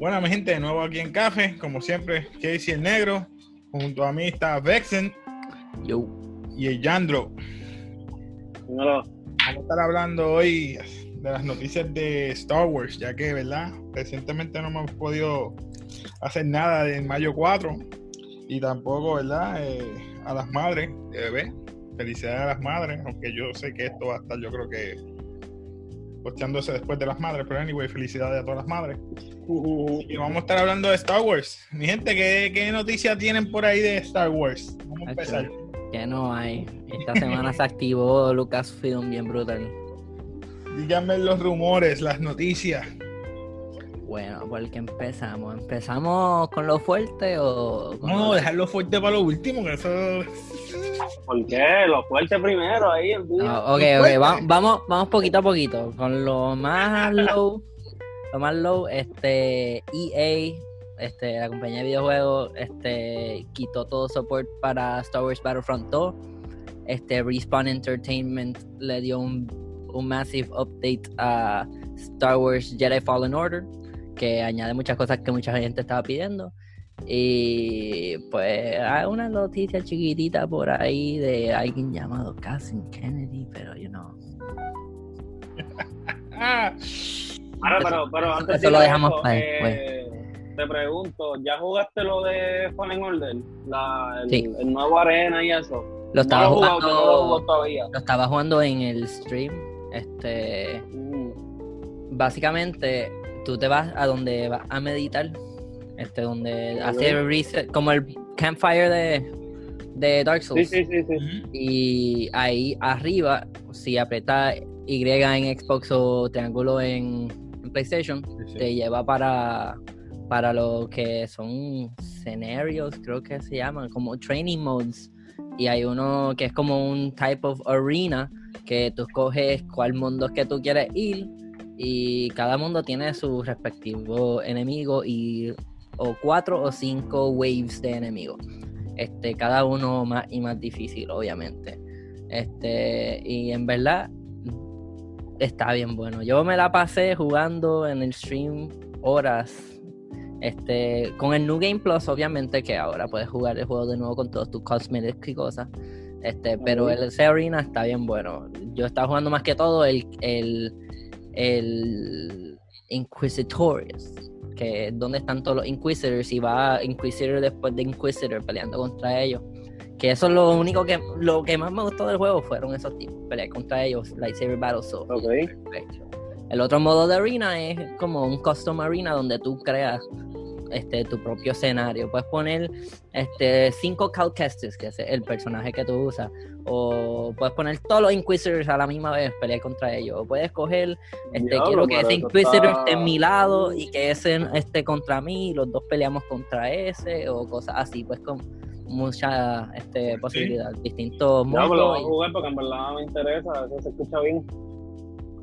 Bueno, mi gente, de nuevo aquí en Café, como siempre, Casey el Negro, junto a mí está Vexen Yo. y el Yandro. Dímelo. Vamos a estar hablando hoy de las noticias de Star Wars, ya que, ¿verdad? Recientemente no hemos podido hacer nada en mayo 4 y tampoco, ¿verdad? Eh, a las madres de bebé. Felicidades a las madres, aunque yo sé que esto va a estar, yo creo que posteándose después de las madres, pero anyway, felicidades a todas las madres. Y vamos a estar hablando de Star Wars. Mi gente, ¿qué, qué noticias tienen por ahí de Star Wars? Vamos a empezar. Que no hay. Esta semana se activó Lucasfilm bien brutal. Díganme los rumores, las noticias. Bueno, ¿por qué empezamos? ¿Empezamos con lo fuerte o.? con No, lo- dejarlo fuerte para lo último, que eso. ¿Por qué? Lo fuerte primero ahí en vivo. Ah, ok, ok, va- vamos, vamos poquito a poquito. Con lo más low, lo más low, este, EA, este, la compañía de videojuegos, este, quitó todo support para Star Wars Battlefront 2. Este, Respawn Entertainment le dio un, un massive update a Star Wars Jedi Fallen Order, que añade muchas cosas que mucha gente estaba pidiendo. Y pues hay una noticia chiquitita por ahí de alguien llamado Cousin Kennedy, pero you know. Ah, Ahora, pero, pero antes Eso de lo dejamos eso, para eh, Te pregunto, ¿ya jugaste lo de Fallen Order? La, el, Sí. el nuevo arena y eso. Lo estaba no lo he jugado, jugando, no lo todavía. lo estaba jugando en el stream. Este, Mm. básicamente, tú te vas a donde vas a meditar, este, donde hace reset, como el campfire de, de Dark Souls. sí, sí, sí. Y ahí arriba, si aprietas Y en Xbox o triángulo en, en PlayStation, Sí, sí. te lleva para, para lo que son scenarios, creo que se llaman, como training modes. Y hay uno que es como un type of arena que tú escoges cuál mundo es que tú quieres ir y cada mundo tiene su respectivo enemigo y o cuatro o cinco waves de enemigos. Este, cada uno más y más difícil, obviamente. Este, y en verdad está bien bueno. Yo me la pasé jugando en el stream horas. Este, con el New Game Plus, obviamente, que ahora puedes jugar el juego de nuevo con todos tus cosmetics y cosas. Este, pero el ese arena está bien bueno. Yo estaba jugando más que todo el, el, el Inquisitorius, que es donde están todos los Inquisitors, y va Inquisitor después de Inquisitor peleando contra ellos. Que eso es lo único que lo que más me gustó del juego fueron esos tipos, pelear contra ellos, lightsaber battle so perfecto. El otro modo de arena es como un custom arena donde tú creas este tu propio escenario. Puedes poner este cinco Calcastes, que es el personaje que tú usas, o puedes poner todos los Inquisitors a la misma vez, pelear contra ellos. O puedes coger este Diablo, quiero que ese Inquisitor está- esté en mi lado y que ese esté contra mí y los dos peleamos contra ese o cosas así, pues con mucha este, posibilidad, distintos Ya, pues lo voy a y- jugar porque en verdad me interesa, eso se escucha bien.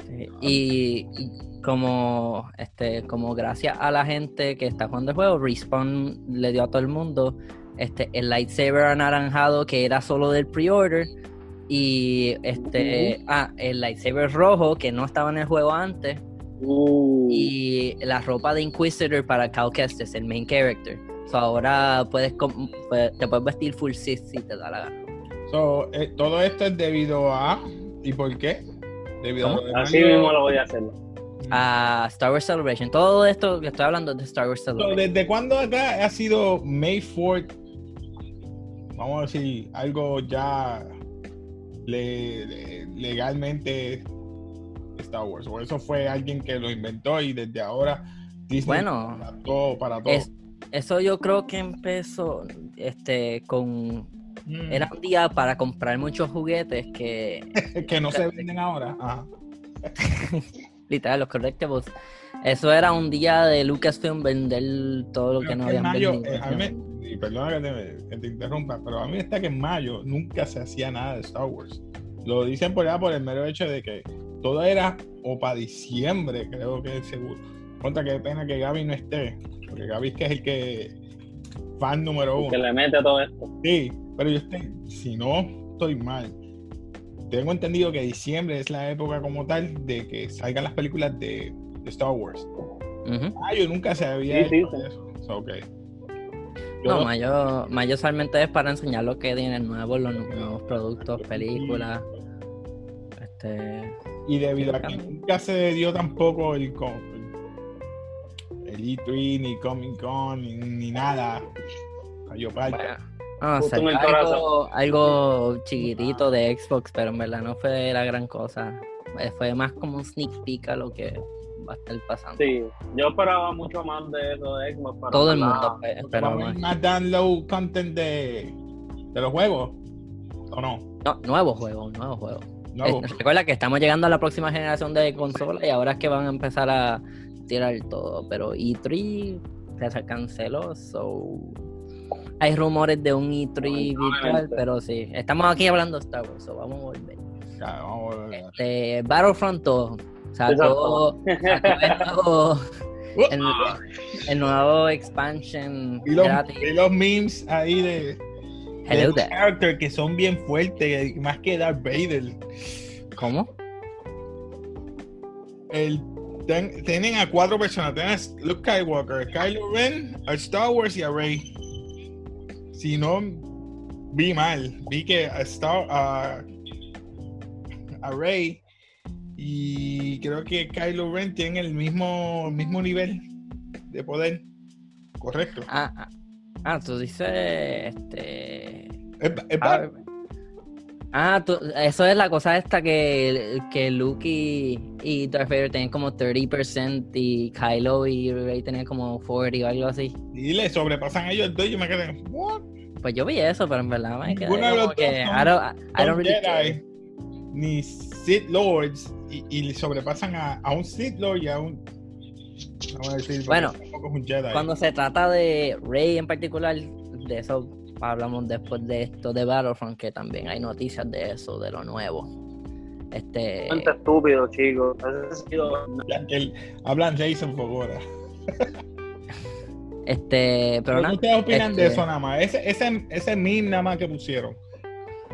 Sí, Y, y como este como gracias a la gente que está jugando el juego, Respawn le dio a todo el mundo este el lightsaber anaranjado que era solo del pre-order y este ah, el lightsaber rojo que no estaba en el juego antes Uh, y la ropa de Inquisitor para Cal Kestis, el main character. So ahora puedes puedes- te puedes vestir full Sith si te da la gana. So, eh, todo esto es debido a. ¿Y por qué? Así mismo lo voy a hacer. A Star Wars Celebration. Todo esto que estoy hablando de Star Wars Celebration. ¿Desde cuándo acá ha sido May 4th? Vamos a decir, algo ya le- le- legalmente Star Wars. O eso fue alguien que lo inventó y desde ahora Disney Bueno, para todo. Para todo. Es- eso yo creo que empezó este con Mm. era un día para comprar muchos juguetes que que no se venden ahora. Ajá. literal los collectibles eso era un día de Lucasfilm vender todo lo que Pero no que en habían mayo, vendido. eh, a mí me- y perdona que te, que te interrumpa, pero a mí está que en mayo nunca se hacía nada de Star Wars. Lo dicen por allá por el mero hecho de que todo era o para diciembre, creo que es seguro. Contra qué pena que Gaby no esté, porque Gaby es que es el que fan número uno. Que le mete a todo esto. Sí, pero yo estoy, si no estoy mal, tengo entendido que diciembre es la época como tal de que salgan las películas de, de Star Wars. Ujú. Mayo nunca se había Sí, sí, hecho sí. eso. So, ok. Yo No, no- mayo, mayo usualmente es para enseñar lo que tienen nuevos, los nu- nuevos productos, películas. Este, y debido a que nunca se dio tampoco el, el E3, ni Comic Con, ni, ni nada. Cayó bueno, sé, en el algo, algo chiquitito de Xbox, pero en verdad no fue la gran cosa. Eh, Fue más como un sneak peek a lo que va a estar pasando. Sí, yo esperaba mucho más de eso de Xbox. pero Todo el mundo pues, Porque esperaba a más. más download content de, de los juegos. ¿O no? No, nuevo juego, nuevo juego. Nuevo. Eh, recuerda que estamos llegando a la próxima generación de consolas y ahora es que van a empezar a tirar todo. Pero E3 ya se canceló, so hay rumores de un E3 virtual, Lamentablemente. pero sí. Estamos aquí hablando de Star Wars, so vamos a volver. Ya, vamos a ver. Este, Battlefront 2 sacó, sacó el, nuevo, el, el nuevo expansion Y los, gratis. y los memes ahí de, de Hello los there. characters que son bien fuertes, más que Darth Vader. ¿Cómo? El, ten- tienen a cuatro personas. Tienen a Luke Skywalker, Kylo Ren, a Star Wars y a Rey. Si no vi mal, vi que a Star a, Rey y creo que Kylo Ren tienen el mismo mismo nivel de poder. Correcto. Ah, ah, ah, tú dices este Es- es Ah, Ah, tú- eso es la cosa esta que, que Luke y, y Darth Vader tenían como 30% y Kylo y Rey tenían como 40 o algo así. y le sobrepasan a ellos dos. y Yo me quedé, what? Pues yo vi eso, pero en verdad me quedé Ninguno de los que dos I don't, I Son don't really Jedi, care. ni Sith Lords y, y le sobrepasan a, a un Sith Lord y a un. Vamos a decir, Bueno. Cuando se trata de Rey en particular, de eso hablamos después de esto de Battlefront, que también hay noticias de eso, de lo nuevo. Este, Gente estúpido, chicos. Ese ha sido- Ya que el- hablan Jason Fogora. este, pero ¿Qué nada, ustedes opinan de este- eso nada más? Ese, ese, ese meme nada más que pusieron.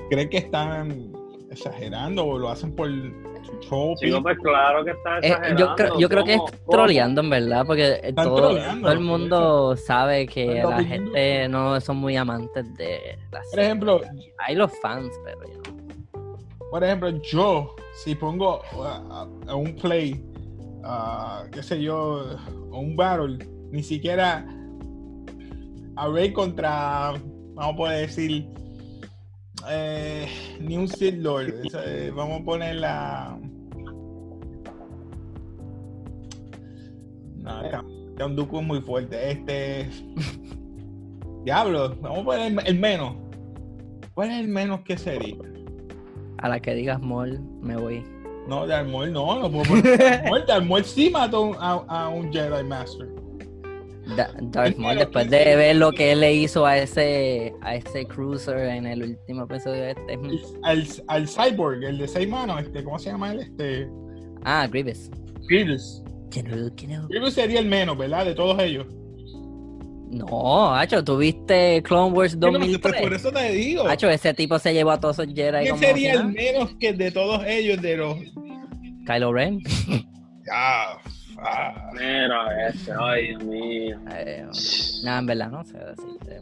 ¿Creen que están exagerando o lo hacen por pues claro que está Eh, yo, creo, yo creo que es troleando en verdad, porque todo, el mundo sabe que la gente no son muy amantes de las Por ejemplo, Hay los fans, pero know. por ejemplo, yo, si pongo a, a- a un play, a, qué sé yo, a un battle, ni siquiera a Rey contra, vamos a poder decir, eh, ni un Sith Lord. Eh, vamos a poner la. No, Dooku es muy fuerte. Este. Diablo, vamos a poner el, el menos. ¿Cuál es el menos que sería? a la que digas Mol, me voy. No, Darth Maul no, no puedo poner. Darth Maul sí mató a, a un Jedi Master. Da- Darth Maul, después de ver lo que él le hizo a ese a ese cruiser en el último episodio de este. Al, al Cyborg, el de seis manos, este, ¿cómo se llama él? Este. Ah, Grievous. Grievous. Grievous sería el menos, ¿verdad? De todos ellos. No, Hacho, ¿tuviste Clone Wars Bueno, pues, 2003? por eso te digo. Hacho, ese tipo se llevó a todos esos Jedi ¿Quién sería el menos que de todos ellos de los. Kylo Ren. Ah, ah. Mira este, ay Dios mío. Eh, nada, en verdad, no sé decirte.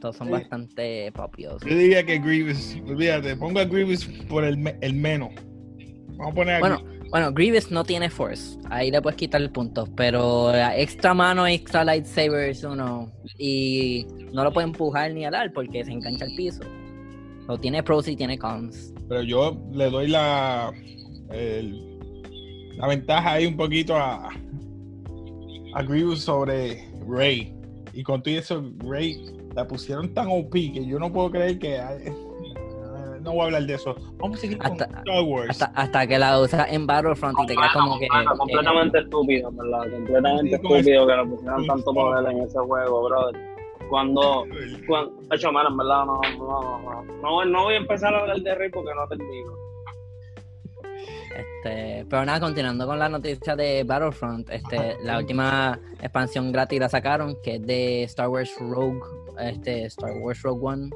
Todos son Sí. bastante popiosos. Yo diría que Grievous, olvídate, pongo a Grievous por el, me- el menos. Vamos a poner a Bueno, Grievous. bueno, Grievous no tiene Force. Ahí le puedes quitar el punto. Pero la extra mano, extra lightsabers, uno. Y no lo puede empujar ni alar porque se engancha al piso. O tiene pros y tiene cons. Pero yo le doy la. el- la ventaja ahí un poquito a. a Grievous sobre Rey. Y con todo eso, Rey la pusieron tan OP que yo no puedo creer que. eh, no voy a hablar de eso. Vamos a seguir con Hasta- Star Wars. Hasta, hasta que la usas en Battlefront y te quedas como que. Completa- que- completamente estúpido, ¿verdad? Completamente Sí, con estúpido que le pusieran con tanto poder en ese juego, brother. Cuando, cuando, hecho, mira, en verdad, no, no, no, no, no voy a empezar a hablar de Rey porque no termino. Este, pero nada, continuando con la noticia de Battlefront, este, la última expansión gratis la sacaron, que es de Star Wars Rogue, este, Star Wars Rogue One.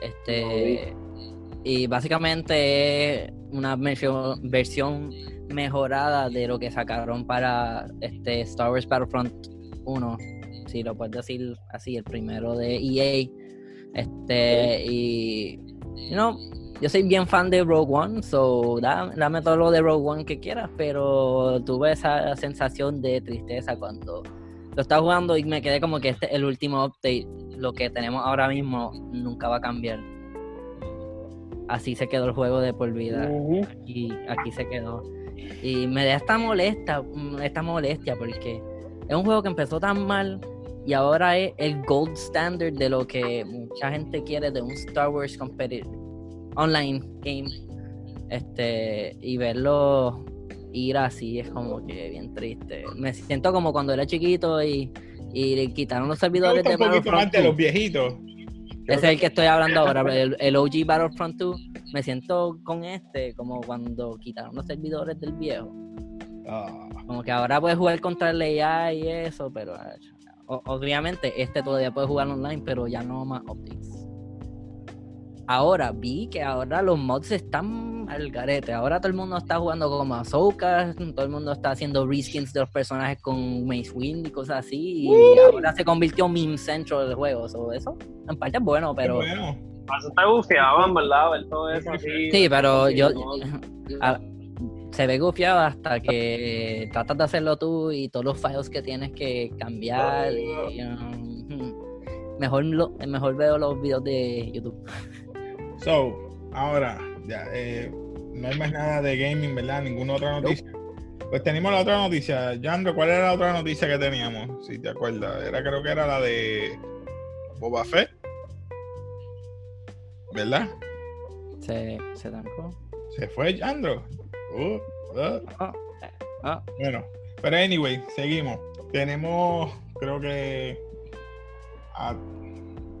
Este, y básicamente es una versión, versión mejorada de lo que sacaron para este Star Wars Battlefront 1, si lo puedes decir así, el primero de EA. Este, y, know, yo soy bien fan de Rogue One, so dame, todo lo de Rogue One que quieras, pero tuve esa sensación de tristeza cuando lo estaba jugando y me quedé como que este es el último update, lo que tenemos ahora mismo nunca va a cambiar. Así se quedó el juego de por vida. Y aquí se quedó. Y me da esta molesta, esta molestia porque es un juego que empezó tan mal y ahora es el gold standard de lo que mucha gente quiere de un Star Wars competitive online game. Este, y verlo ir así es como que bien triste. Me siento como cuando era chiquito y, y quitaron los servidores de Battlefront. los viejitos. Ese es el que estoy hablando ahora, el, el, OG Battlefront 2. Me siento con este como cuando quitaron los servidores del viejo. Ah. Como que ahora puedes jugar contra el AI y eso, pero ah, obviamente este todavía puede jugar online, pero ya no más updates. Ahora vi que ahora los mods están al garete. Ahora todo el mundo está jugando como Ahsoka, todo el mundo está haciendo reskins de los personajes con Mace Wind y cosas así. Y ahora se convirtió en meme centro del juego. eso en parte es bueno, pero. Bueno. está gufiado, verdad, ver todo eso así. Sí, pero yo. se ve gufiado hasta que tratas de hacerlo tú y todos los files que tienes que cambiar. Um, mejor, mejor veo los videos de YouTube. So, ahora, ya, eh, no hay más nada de gaming, ¿verdad? Ninguna otra noticia. Pues tenemos la otra noticia. Jandro, ¿cuál era la otra noticia que teníamos? Si te acuerdas. Era, creo que era la de Boba Fett. ¿Verdad? Se, se tancó. Se fue Jandro. Uh, uh. Ah, ah. Bueno, pero anyway, seguimos. Tenemos, creo que.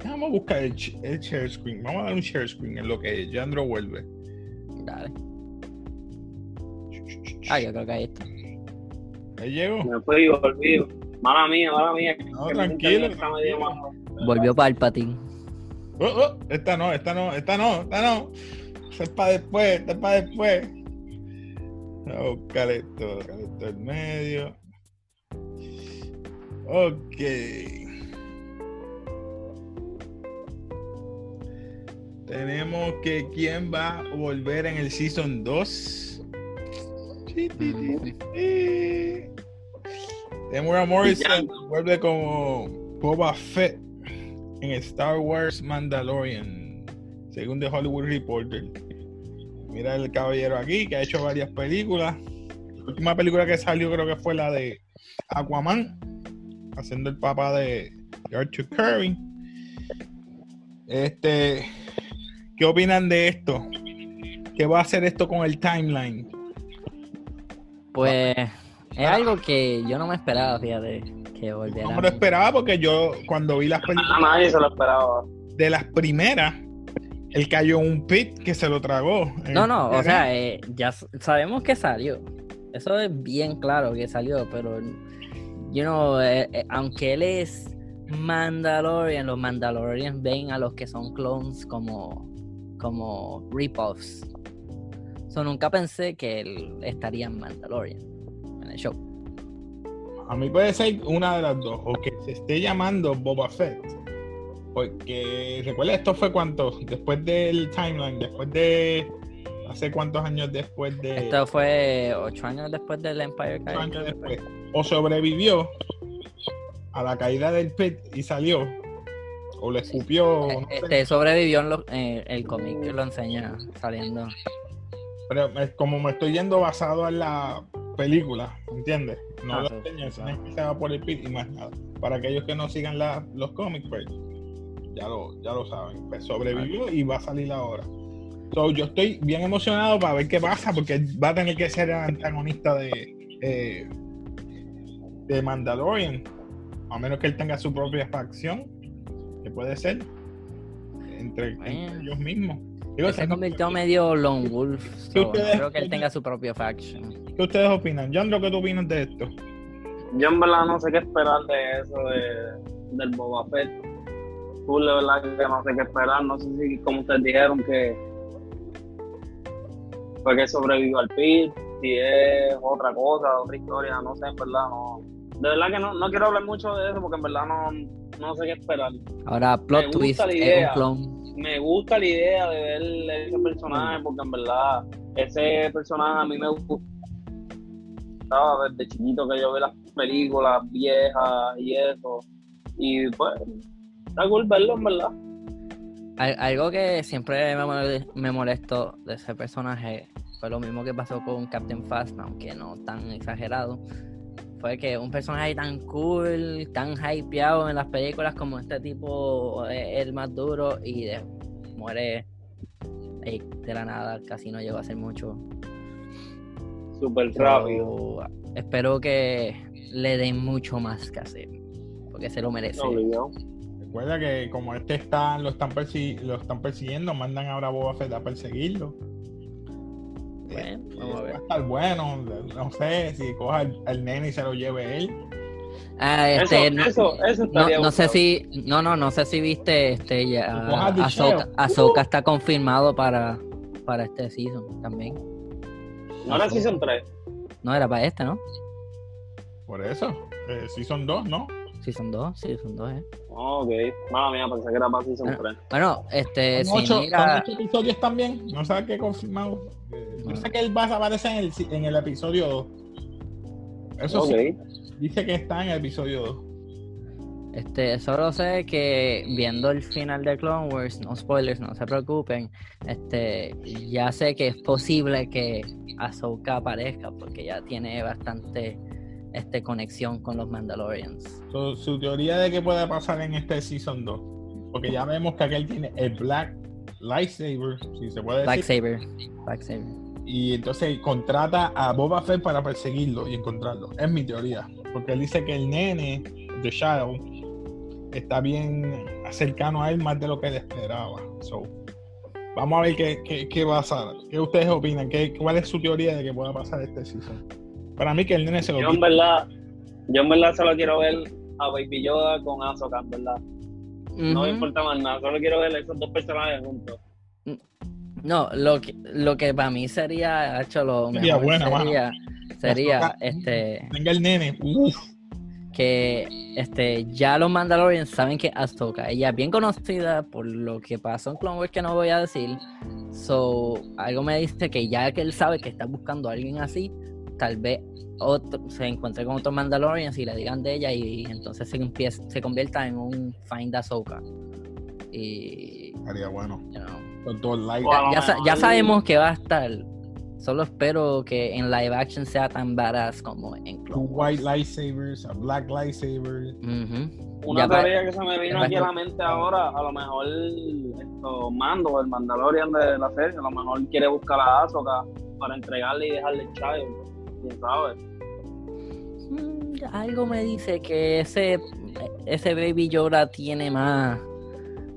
Vamos a buscar el, share screen. Vamos a dar un share screen en lo que Jandro vuelve. Dale. Ah, yo creo que ahí está. Ahí llegó. Me fue y volví. Mala mía, mala mía. No, tranquilo. Volvió para el patín. Oh, oh, esta no, esta no, esta no, esta no. Esta es para después, esta es para después. Vamos a buscar esto, buscar esto en medio. Ok. Tenemos que quién va a volver en el Season 2. Temuera Morrison vuelve como Boba Fett en Star Wars Mandalorian, según The Hollywood Reporter. Mira el caballero aquí que ha hecho varias películas. La última película que salió creo que fue la de Aquaman, haciendo el papá de Arthur Curry. Este, ¿Qué opinan de esto? ¿Qué va a hacer esto con el timeline? Pues es algo que yo no me esperaba, fíjate, que volviera. No me lo esperaba porque yo cuando vi las películas. Nadie se lo esperaba. De las primeras, él cayó en un pit que se lo tragó. No, no, o sea, eh, ya sabemos que salió. Eso es bien claro que salió, pero, you know, eh, eh, aunque él es Mandalorian, los Mandalorians ven a los que son clones como como rip-offs. So, nunca pensé que él estaría en Mandalorian, en el show. A mí puede ser una de las dos, o que se esté llamando Boba Fett. Porque recuerda, esto fue cuánto, después del timeline, después de. ¿Hace cuántos años después de.? Esto fue ocho años después del Empire ocho años después. O sobrevivió a la caída del pit y salió, o le escupió. Este sobrevivió en eh, el cómic que lo enseña saliendo. Pero como me estoy yendo basado en la película, ¿entiendes? No ah, es que se va por el pit y más nada. Para aquellos que no sigan los cómics, pues ya lo, ya lo saben. Pues sobrevivió y va a salir ahora. yo estoy bien emocionado para ver qué pasa, porque va a tener que ser el antagonista de, eh, de Mandalorian. A menos que él tenga su propia facción puede ser entre, ellos mismos. se convirtió medio Lone Wolf. creo que él tenga su propio faction. ¿Qué ustedes opinan? John, ¿lo que tú opinas de esto? Yo en verdad no sé qué esperar de eso de, del Boba Fett. Tú de verdad que no sé qué esperar. No sé si como ustedes dijeron que fue que sobrevivió al pit si es otra cosa, otra historia, no sé, en verdad, no. De verdad que no, no quiero hablar mucho de eso porque en verdad no, no sé qué esperar. Ahora, plot twist, es un clon. Me gusta la idea de ver ese personaje porque en verdad ese personaje a mí me gustaba desde chiquito que yo ve las películas viejas y eso. Y pues, está cool verlo en verdad. Al- Algo que siempre me mole- me molestó de ese personaje fue lo mismo que pasó con Captain Phasma, aunque no tan exagerado. Fue que un personaje tan cool, tan hypeado en las películas como este tipo es el más duro y de- muere ahí de la nada, casi no llegó a hacer mucho. Súper rápido. espero que le den mucho más que hacer, porque se lo merece. Recuerda que como este está, lo están, persi- lo están persiguiendo, mandan ahora a Boba Fett a perseguirlo. Bueno, Eh, vamos a va ver. a estar bueno. No sé si coja al, al nene y se lo lleve él. Ah, Eso, este, no- eso, eso No, no sé bueno. si, no, no, no sé si viste, este, ya, Ahsoka, está confirmado para, para este season también. No era Season 3. No, era para este, ¿no? Por eso. Eh, sí son dos, ¿no? Season 2, Season 2, eh. Ok. Mala mía, pensé que era para Season Ah. 3. Bueno, este, Son si ocho, mira, son ocho episodios también. No sabes qué confirmado. Yo sé que él va a aparecer en el, en el episodio 2. Eso Ok. sí, dice que está en el episodio 2. este, solo sé que viendo el final de Clone Wars, no spoilers, no se preocupen, este, ya sé que es posible que Ahsoka aparezca porque ya tiene bastante, este, conexión con los Mandalorians. So, su teoría de qué puede pasar en este Season 2. Porque ya vemos que aquel tiene el Black Lightsaber, si se puede decir. Lightsaber, Lightsaber. Y entonces contrata a Boba Fett para perseguirlo y encontrarlo. Es mi teoría. Porque él dice que el nene de Shadow está bien cercano a él más de lo que él esperaba. So, vamos a ver qué, qué, qué va a pasar. ¿Qué ustedes opinan? ¿Qué, ¿Cuál es su teoría de que pueda pasar este season? Para mí que el nene se lo Yo en verdad, yo en verdad solo quiero ver a Baby Yoda con Ahsoka, en verdad. No me importa más nada, solo quiero ver esos dos personajes juntos. No, lo que, lo que para mí sería, hecho, lo Sería mejor buena, sería, sería este, Venga el nene. Uf. que este, ya los Mandalorians saben que Ahsoka, ella es bien conocida por lo que pasó en Clone Wars que no voy a decir. So, algo me dice que ya que él sabe que está buscando a alguien así, tal vez otro, se encuentre con otros Mandalorians y le digan de ella y, entonces se, empieza, se convierta en un Find Ahsoka. Y, Estaría bueno. you know, Con. Wow. Lo ya, sabemos que va a estar. Solo espero que en live action sea tan badass como en Clone white Wars. lightsabers, a black lightsaber. Una Ya teoría que se me vino aquí a la mente ahora, a lo mejor esto, Mando, el Mandalorian de la serie, a lo mejor quiere buscar a Ahsoka para entregarle y dejarle el child. ¿Quién sabe? Algo me dice que ese, ese Baby Yoda tiene más,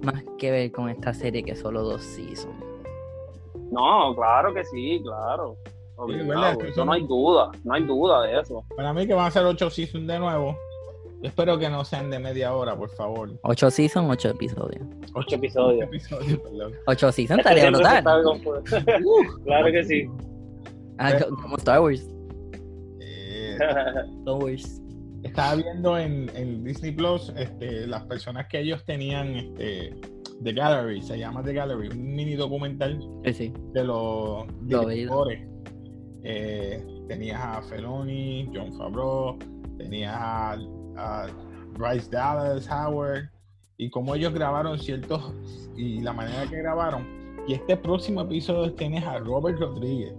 más que ver con esta serie que solo dos seasons. No, claro que sí, claro. Obligado, verdad, que eso son- no hay duda, no hay duda de eso. Para mí que van a ser ocho seasons de nuevo. Yo espero que no sean de media hora, por favor. Ocho seasons, ocho episodios. Ocho episodios. episodios, perdón. Ocho seasons estaría brutal. confundiendo. claro que sí. Ah, co- como Star Wars. Star Wars. estaba viendo en, en Disney Plus este, las personas que ellos tenían este, The Gallery, se llama The Gallery, un mini documental Sí, sí. de los directores. Eh, tenías a Feloni, John Favreau, tenías a, a Bryce Dallas Howard, y cómo ellos grabaron ciertos, y la manera que grabaron. Y este próximo episodio tienes a Robert Rodríguez.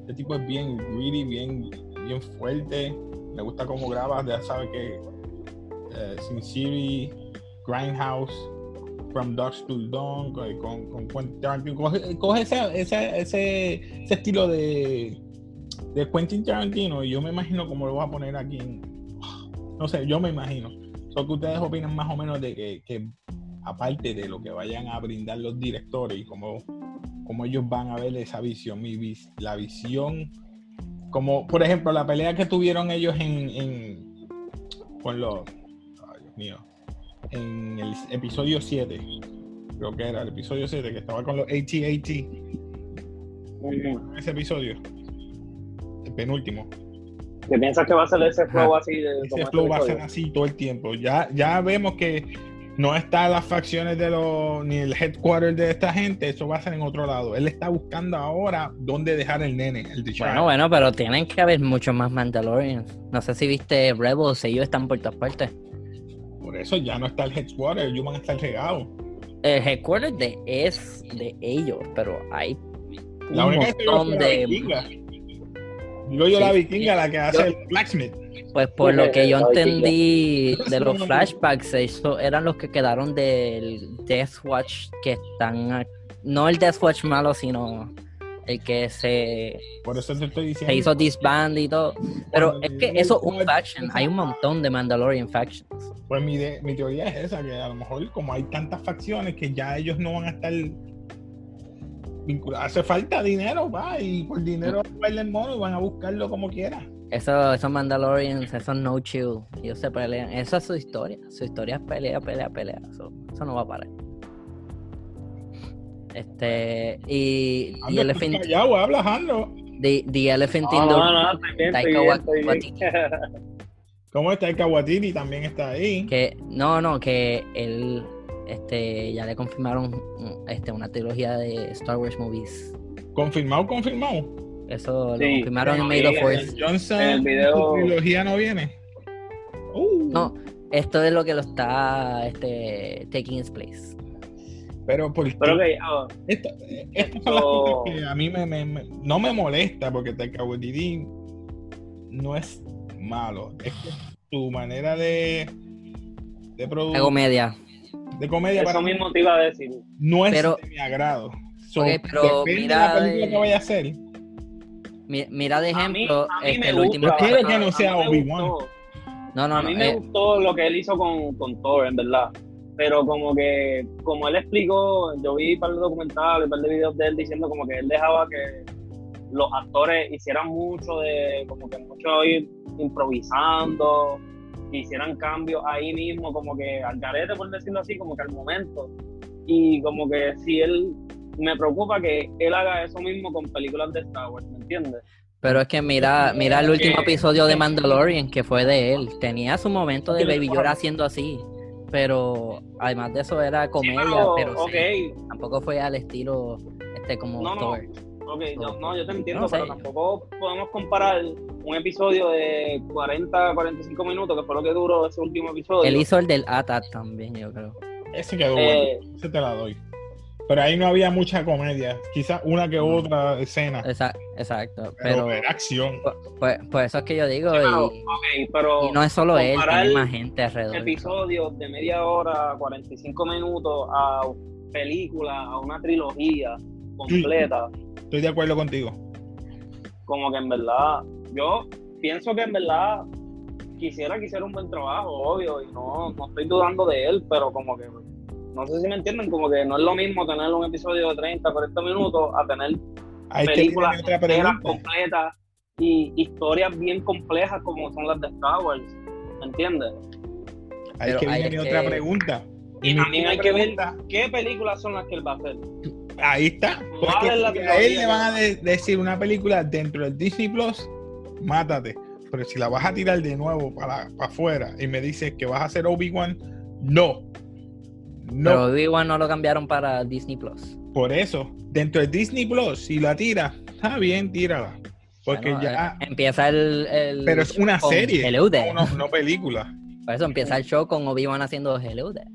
Este tipo es bien greedy, bien, fuerte. Me gusta cómo grabas, ya sabes que eh, Sin City, Grindhouse, From Dusk to Dawn, con, con, Quentin Tarantino. Coge, coge ese, ese, ese, estilo de, de Quentin Tarantino y yo me imagino cómo lo va a poner aquí. No sé, yo me imagino. So, que ustedes opinan más o menos de que, aparte de lo que vayan a brindar los directores y cómo, cómo ellos van a ver esa visión, la visión, como por ejemplo la pelea que tuvieron ellos en, en con los, ay Dios mío, en el episodio 7, creo que era el episodio 7, que estaba con los AT-AT, ese episodio. el penúltimo. Que piensas que va a ser ese flow Ajá. así de Ese flow va a ser así todo el tiempo. Ya, ya vemos que no está las facciones de los, ni el headquarter de esta gente, eso va a ser en otro lado. Él está buscando ahora dónde dejar el nene, el de Bueno, bueno, pero tienen que haber muchos más Mandalorians. No sé si viste Rebels, ellos están por todas partes. Por eso ya no está el headquarter, ellos van a estar regados. El headquarter de, es de ellos, pero hay La un yo montón la de... vikinga. Digo yo la Sí. vikinga, la que hace Yo- el blacksmith. Pues por lo que yo entendí de los flashbacks, eso eran los que quedaron del Death Watch que están... No el Death Watch malo, sino el que se, Por eso te estoy diciendo. se hizo disband y todo. Pero Cuando es que eso es un faction. Hay un montón de Mandalorian factions. Pues mi, de- mi teoría es esa, que a lo mejor como hay tantas facciones que ya ellos no van a estar vinculados. Hace falta dinero, va, y por dinero el mono y van a buscarlo como quiera. Eso, esos Mandalorians, esos no chill, ellos se pelean. Esa es su historia. Su historia es pelea, pelea, pelea. Eso, eso no va a parar. Este, y The Ando Elephant, callado, habla, Ando. the, the Elephant in No, the no, bien, Taika bien, Waititi. ¿Cómo está el Kawatini? También está ahí. que no, no, que él este ya le confirmaron este una trilogía de Star Wars movies. ¿Confirmado, confirmado? Eso lo confirmaron en sí, Fourth. El Johnson, el video- trilogía no viene. Uh, No, esto es lo que lo está este taking its place. Pero por Pero que, ah, Esto- estas son las Esto- cosas que a mí me, me- me- no me molesta porque Taika Waititi no es malo. Es que su manera de de producir comedia. de comedia para eso mí mismo te iba a decir. no es Pero- de mi agrado. So, pero depende mira de la película de- que vaya a hacer. Mi- Mira de A mí- ejemplo a mí este me el gusta. último Yo quiero que no sea Obi-Wan. gustó. No, no, a no. mí me eh, gustó lo que él hizo con, con Thor, en verdad. Pero como que, como él explicó, yo vi un par de documentales, un par de videos de él diciendo como que él dejaba que los actores hicieran mucho de, como que mucho ir improvisando, hicieran cambios ahí mismo, como que al garete, por decirlo así, como que al momento. Y como que si él, me preocupa que él haga eso mismo con películas de Star Wars, ¿me entiendes? Pero es que mira, mira el que- último episodio de Mandalorian que fue de él. Tenía su momento de Baby Yoda haciendo así. Pero además de eso era comedia, pero, pero sí, ok, tampoco fue al estilo este como No, no. Thor. Yo, no, yo te entiendo, No sé. pero tampoco podemos comparar un episodio de 40, 45 minutos, que fue lo que duró ese último episodio. Él hizo el del ATAT también, yo creo. Ese quedó Eh, bueno. Ese te la doy. Pero ahí no había mucha comedia. Quizás una que otra escena. Exacto. Pero, Pero era acción. pues, pues eso es que yo digo. pero, Y, ok, pero y no es solo él, tiene más gente alrededor. episodios de media hora, 45 minutos, a película, a una trilogía completa, Estoy de acuerdo contigo. como que en verdad, yo pienso que en verdad quisiera que hiciera un buen trabajo, obvio, y no, no estoy dudando de él, pero como que, no sé si me entienden, como que no es lo mismo tener un episodio de 30, 40 minutos a tener Ahí películas enteras, completas y historias bien complejas como son las de Star Wars, ¿me entiendes? Ahí que viene mi que- otra pregunta. Y también hay que ver qué películas son las que él va a hacer. Ahí está. Porque si a él le van a decir una película dentro del Disney Plus, mátate. Pero si la vas a tirar de nuevo para, para afuera y me dices que vas a hacer Obi-Wan, no. No. Pero Obi-Wan no lo cambiaron para Disney Plus. Por eso, dentro de Disney Plus, si la tiras, está bien, tírala. Porque Bueno, ya. eh, empieza el, el Pero es una serie, Hello There. no, no película. Por eso empieza el show con Obi-Wan haciendo Hello There.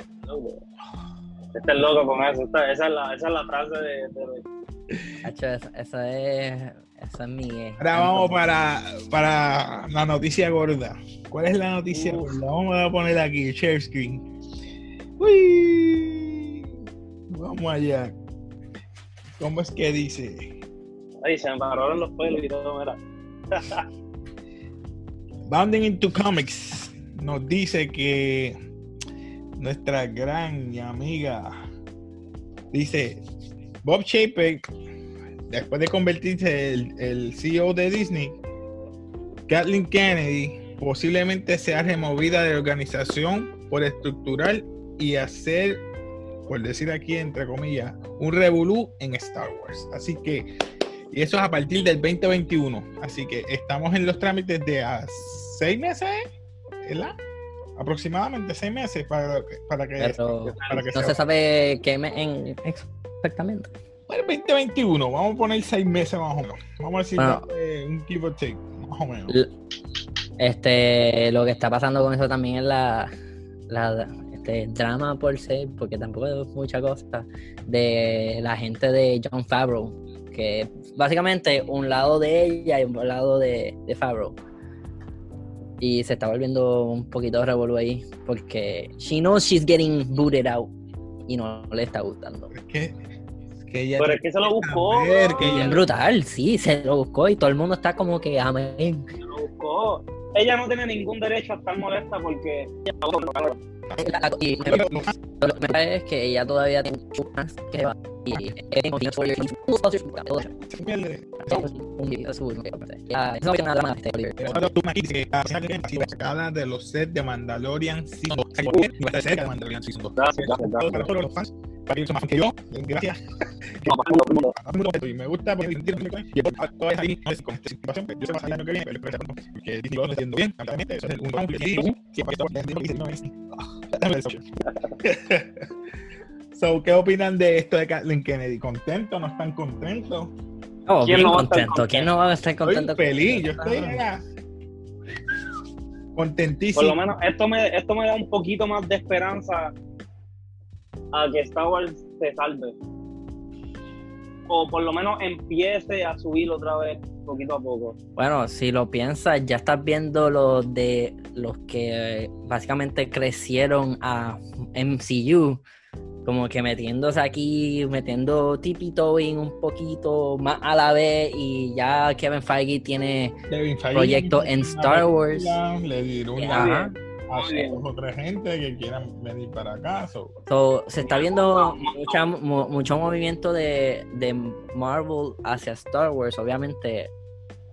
Este es loco con eso. Esta- esa, es la, esa es la frase de, de- Hacho, eso es, eso es mi... eh, Ahora vamos para, para la noticia gorda. ¿Cuál es la noticia Uf. gorda? Vamos a poner aquí, share screen. Uy. Vamos allá. ¿Cómo es que dice? Ay, se me pararon los pelos y todo, mira. Bounding into Comics nos dice que nuestra gran amiga dice Bob Chapek, después de convertirse el, el CEO de Disney, Kathleen Kennedy posiblemente sea removida de la organización por estructurar y hacer, por decir aquí entre comillas, un revolú en Star Wars. Así que Y eso es a partir del 2021. Así que estamos en los trámites de a seis meses, ¿verdad? Aproximadamente seis meses para, que- para que, Pero para que no se se sabe qué mes en exactamente. Bueno, 2021, vamos a poner seis meses más o menos. Vamos a decir Bueno. un give or take, más o menos. Este, lo que está pasando con eso también es la, la este, drama por se, porque tampoco es mucha cosa, de la gente de John Favreau, que básicamente un lado de ella y un lado de, de Favreau. Y se está volviendo un poquito revolú ahí, porque she knows she's getting booted out y no le está gustando. Ella Pero es que se lo buscó. ver que ella- brutal, sí, se lo buscó y todo el mundo está como que amén. Se lo buscó. Ella no tiene ningún derecho a estar molesta porque Y lo que me parece es que ella todavía tiene mucho más que va. Y de los sets de Mandalorian Season 2. Y va a estar cerca de Mandalorian Season 2. Gracias, gracias, Para gracias. todos los fans, para que son más fans que yo, gracias. No, para todo el mundo. A mí me gusta, y me gusta porque entiendo que y a todas ahí no es con esta situación, pero yo sé más el año que viene, pero espero que porque Disney lo está haciendo bien, lamentablemente, eso es un round que sí, siempre está por dentro, y dice, no, es- dame eso. So, ¿qué opinan de esto de Kathleen Kennedy? ¿Contentos? ¿No están contentos? Oh, ¿Quién bien no va a estar contento. ¿Quién no va a estar Estoy contento? con feliz, yo estoy mira, Por contentísimo. lo menos esto me, esto me da un poquito más de esperanza a que Star Wars se salve. O por lo menos empiece a subir otra vez, poquito a poco. Bueno, si lo piensas, ya estás viendo los de los que eh, básicamente crecieron a MCU, como que metiéndose aquí, metiendo tipitoing un poquito más a la vez y ya Kevin Feige tiene Kevin Feige proyecto hizo en Star Wars. Le dieron una Dos o tres gente que quieran venir para acá. so, So, se está viendo mucha, mu- mucho movimiento de, de Marvel hacia Star Wars. Obviamente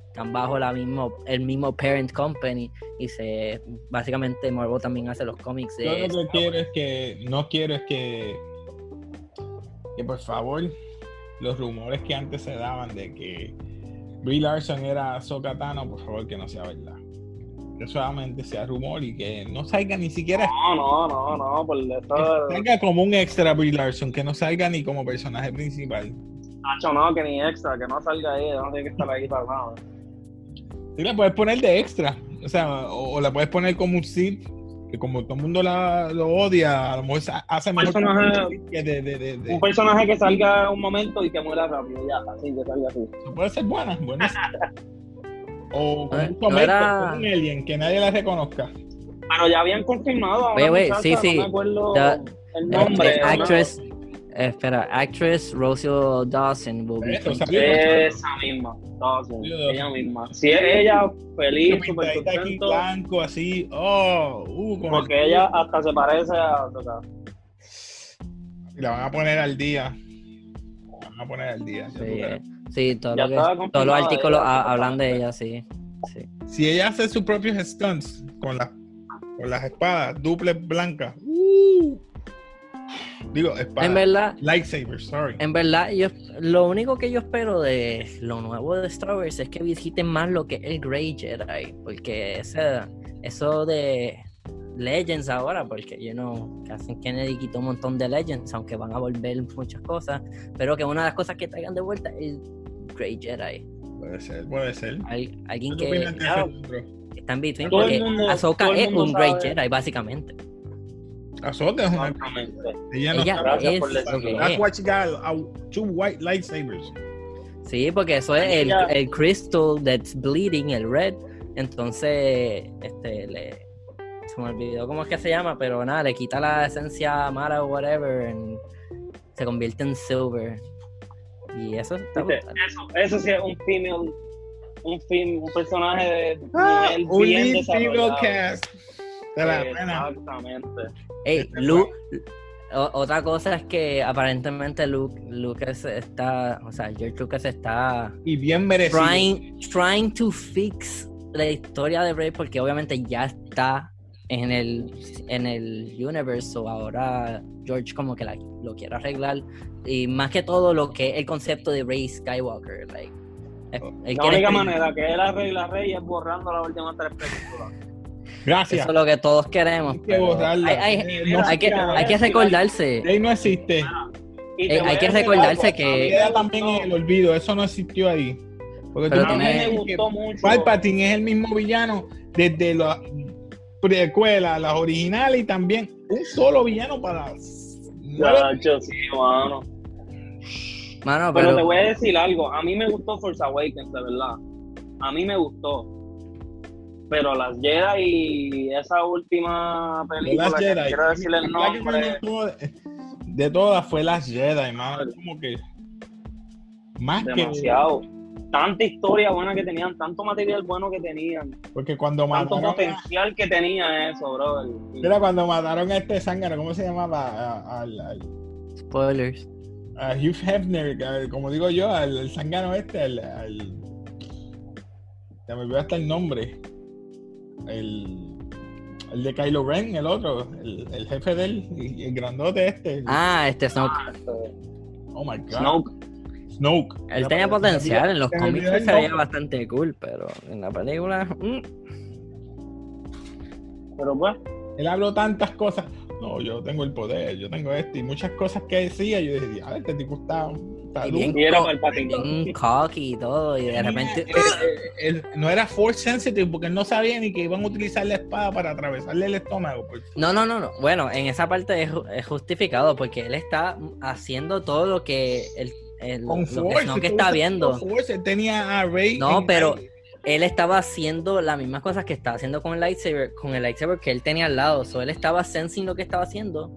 están bajo la mismo, el mismo parent company y se básicamente Marvel también hace los cómics Yo lo que quiero es que, no quiero es que, que por favor, los rumores que antes se daban de que Brie Larson era Sokatano, por favor que no sea verdad. Que solamente sea rumor y que no salga ni siquiera, No, no, no, no, por que eso, salga como un extra Brie Larson, que no salga ni como personaje principal. Nacho, no, que ni extra, que no salga ahí, no tiene que estar ahí para nada. Sí, la puedes poner de extra, o sea, o, o la puedes poner como un Sith, que como todo el mundo la, lo odia, a lo mejor hace mejor Personaje- que de, de, de, Un personaje que salga un momento y que muera rápido, ya, así, que salga así. Puede ser buena, buena. O con No, un no cometa, era- con un alien, que nadie la reconozca. Pero ya habían confirmado sí, sí. no me acuerdo el eh, nombre. eh, actress, eh, espera, actress Rosario Dawson will be Eso, Esa misma, Dawson, Sí, ella misma. Si es ella, feliz, súper contento, blanco, así. Oh, uh, con el- porque ella hasta se parece a... la van a poner al día. La van a poner al día. ya Sí, todo lo todos los artículos hablan de ella, sí. sí. Si ella hace sus propios stunts con, las con las espadas duples blancas. uh, digo, espadas. En verdad, Lightsabers, sorry. En verdad, yo, lo único que yo espero de lo nuevo de Star Wars es que visiten más lo que es el Grey Jedi, porque ese, eso de Legends ahora, porque you know, Kathleen Kennedy quitó un montón de Legends, aunque van a volver muchas cosas, pero que una de las cosas que traigan de vuelta es Grey Jedi. Puede ser, puede ser. Al- alguien ¿Qué que está en between, Todo porque mundo- Ahsoka todo es un Grey sabe. Jedi, básicamente. Azota es una. Ella no Ella es por That's she got two white lightsabers. Sí, porque eso es el, el crystal that's bleeding, el red. Entonces, este, le, se me olvidó cómo es que se llama, pero nada, le quita la esencia mala o whatever, and se convierte en silver. Y eso está Viste. Eso, eso sí es un female, un, film, un personaje de Ah, nivel un bien lead female desarrollado. cast. De la pena. Exactamente. Ey, este Luke, o- otra cosa es que aparentemente Luke, Lucas está, o sea, George Lucas está Y bien merecido. trying, trying to fix la historia de Bray porque obviamente ya está en el en el universe o ahora George como que la- lo quiere arreglar y más que todo lo que es el concepto de Rey Skywalker like Él La única escribir- manera que él arregla Rey es borrando las últimas tres películas. Gracias. Eso es lo que todos queremos. Hay que pero borrarlo. hay, hay- Eh, no hay que, hay que recordarse. Ahí no existe. Y Eh, hay a que recordarse algo, que- a Queda también en el olvido. Eso no existió ahí. Porque Pero tú a mí tiene- me gustó mucho. Palpatine es el mismo villano desde las precuelas, las originales y también un solo villano para Chacho, sí, mano. Mano, Pero pero, te voy a decir algo. A mí me gustó Force Awakens, de verdad. A mí me gustó. Pero las Jedi y esa última película, las que Jedi. quiero decirle el La que me nombre, de todas fue las Jedi, mano. Como que más demasiado. Tanta historia buena que tenían, tanto material bueno que tenían, que porque cuando tanto mataron a, potencial que tenía eso, brother. era cuando mataron a este zángano, ¿cómo se llamaba? A- al- al- spoilers. a Hugh Hefner, al- como digo yo, al, al zángano este, al, al ya me olvidó hasta el nombre. El, el de Kylo Ren, el otro, el, el jefe de él, y el grandote este. el- Ah, este Snoke. oh my god. Snoke. Snoke. Él tenía potencial, en los cómics se veía bastante cool, pero en la película... mm, Pero pues, Él habló tantas cosas. No, yo tengo el poder, yo tengo esto y muchas cosas que decía. Yo dije, "Diablo, este tipo está, está Y duro". bien cocky y todo, y de repente... Él no era force sensitive porque él no sabía ni que iban a utilizar la espada para atravesarle el estómago. pues. No, no, no, no. Bueno, en esa parte es, es justificado porque él está haciendo todo lo que el, el- Con lo que force. Snoke estuvo está usando viendo. force, Él tenía a Rey. No, pero- Él estaba haciendo las mismas cosas que estaba haciendo con el lightsaber, con el lightsaber que él tenía al lado. So, él estaba sensing lo que estaba haciendo,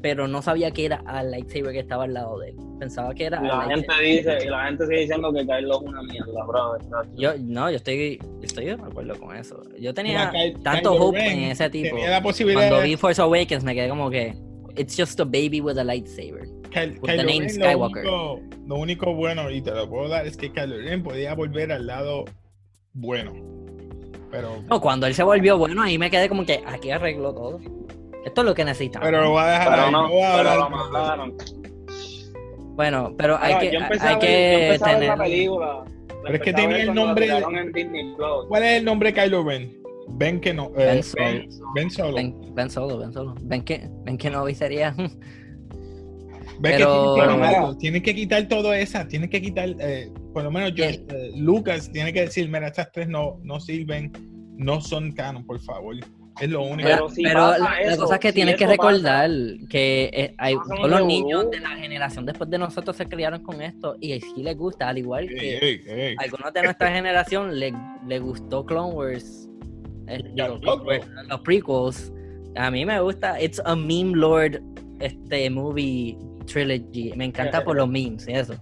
pero no sabía que era al lightsaber que estaba al lado de él. Pensaba que era la gente dice, y la gente sigue diciendo que Kylo es una mierda, brother. Yo, no, yo estoy, yo estoy de acuerdo con eso. Yo tenía Mira, tanto Kylo hope Ren en ese tipo. Tenía la posibilidad Cuando de vi Force Awakens me quedé como que, it's just a baby with a lightsaber. Ky- with the Kylo name Ren, Skywalker. Lo único, lo único bueno, y te lo puedo dar, es que Kylo Ren podía volver al lado bueno. Pero, No, cuando él se volvió bueno, ahí me quedé como que aquí arregló todo. Esto es lo que necesitaba. pero lo voy a dejar Pero ahí, no, voy a pero lo mataron. Bueno, pero hay que, yo empecé hay a ver, yo que ver tener. la película. Pero es que tenía el nombre. ¿Cuál es el nombre de Kylo Ren? Ben que no. eh, Ben Solo. ben, Ben Solo. Ven, ven solo, ven solo. Ven que, ven que no sería. Ves Pero- que tienen que, quitar todo esa, tienen que quitar, eh, por lo menos yo, eh, Lucas tiene que decir, mira, estas tres no, no sirven, no son canon, por favor. Es lo único. Pero Pero, si pero la, la eso, cosa es que si tienes que eso pasa- recordar que eh, hay, todos los niños de la generación después de nosotros se criaron con esto y sí les gusta, al igual que ey, ey. algunos de nuestra generación le, le gustó Clone Wars, eh. Clone Wars, los prequels. A mí me gusta, it's a meme lord este movie trilogy. Me encanta por los memes y eso.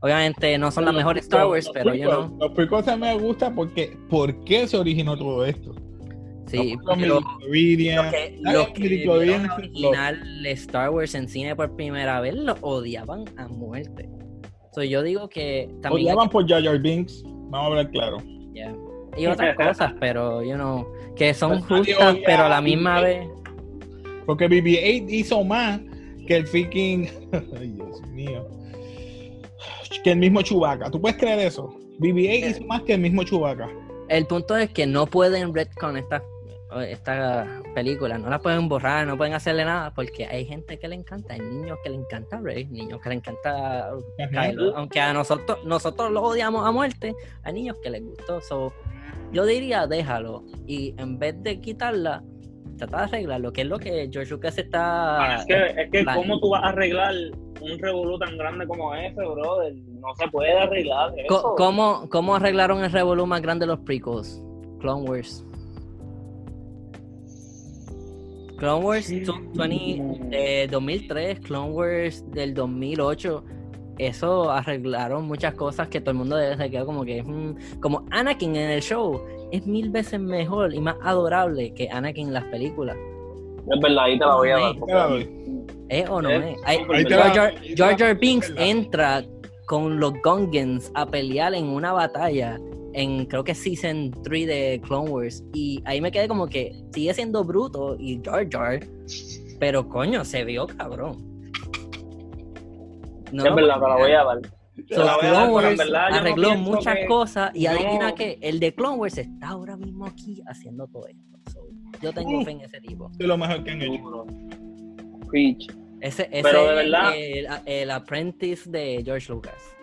Obviamente no son las mejores Star Wars, pero yo no. Los prequels me gusta porque, ¿por qué se originó todo esto? Sí, Los porque lo- Los que, vieron original Star Wars en cine por primera vez lo odiaban a muerte. So, yo digo que también. odiaban por Jar Jar Binks, vamos a hablar claro. Yeah. Y otras cosas, pero, you know, que son Pues justas, pero a la misma BB-8. vez. Porque BB-8 hizo más que el freaking. Ay, Dios mío. Que el mismo Chewbacca. ¿Tú puedes creer eso? BB-8 hizo más que el mismo Chewbacca. El punto es que no pueden retcon estas esta películas, no las pueden borrar, no pueden hacerle nada, porque hay gente que le encanta, hay niños que le encanta Rey, niños que le encanta. Kylo, aunque a nosotros nosotros lo odiamos a muerte, hay niños que les gustó. So, yo diría, déjalo. Y en vez de quitarla, trata de arreglarlo, que es lo que George Lucas está. Es que, es que. ¿cómo tú vas a arreglar un revolú tan grande como ese, brother? No se puede arreglar eso. ¿Cómo, ¿Cómo arreglaron el revolú más grande de los prequels? Clone Wars. Clone Wars Sí. 20, de 2003, Clone Wars del 2008. Eso arreglaron muchas cosas que todo el mundo se quedó como que mm, como Anakin en el show es mil veces mejor y más adorable que Anakin en las películas. Es verdad, ahí te la voy a dar. ¿Es o no Es es? Jar Binks entra con los Gungans a pelear en una batalla en creo que season 3 de Clone Wars y ahí me quedé como que sigue siendo bruto y Jar Jar pero coño se vio cabrón no, es verdad, te la voy a dar. So, la Clone Wars verdad no arregló muchas que- cosas y adivina que el de Clone Wars está ahora mismo aquí haciendo todo esto. So, yo tengo Uh. fe en ese tipo. Es lo mejor que han hecho. Ese, ese Pero de es verdad- el, el apprentice de George Lucas.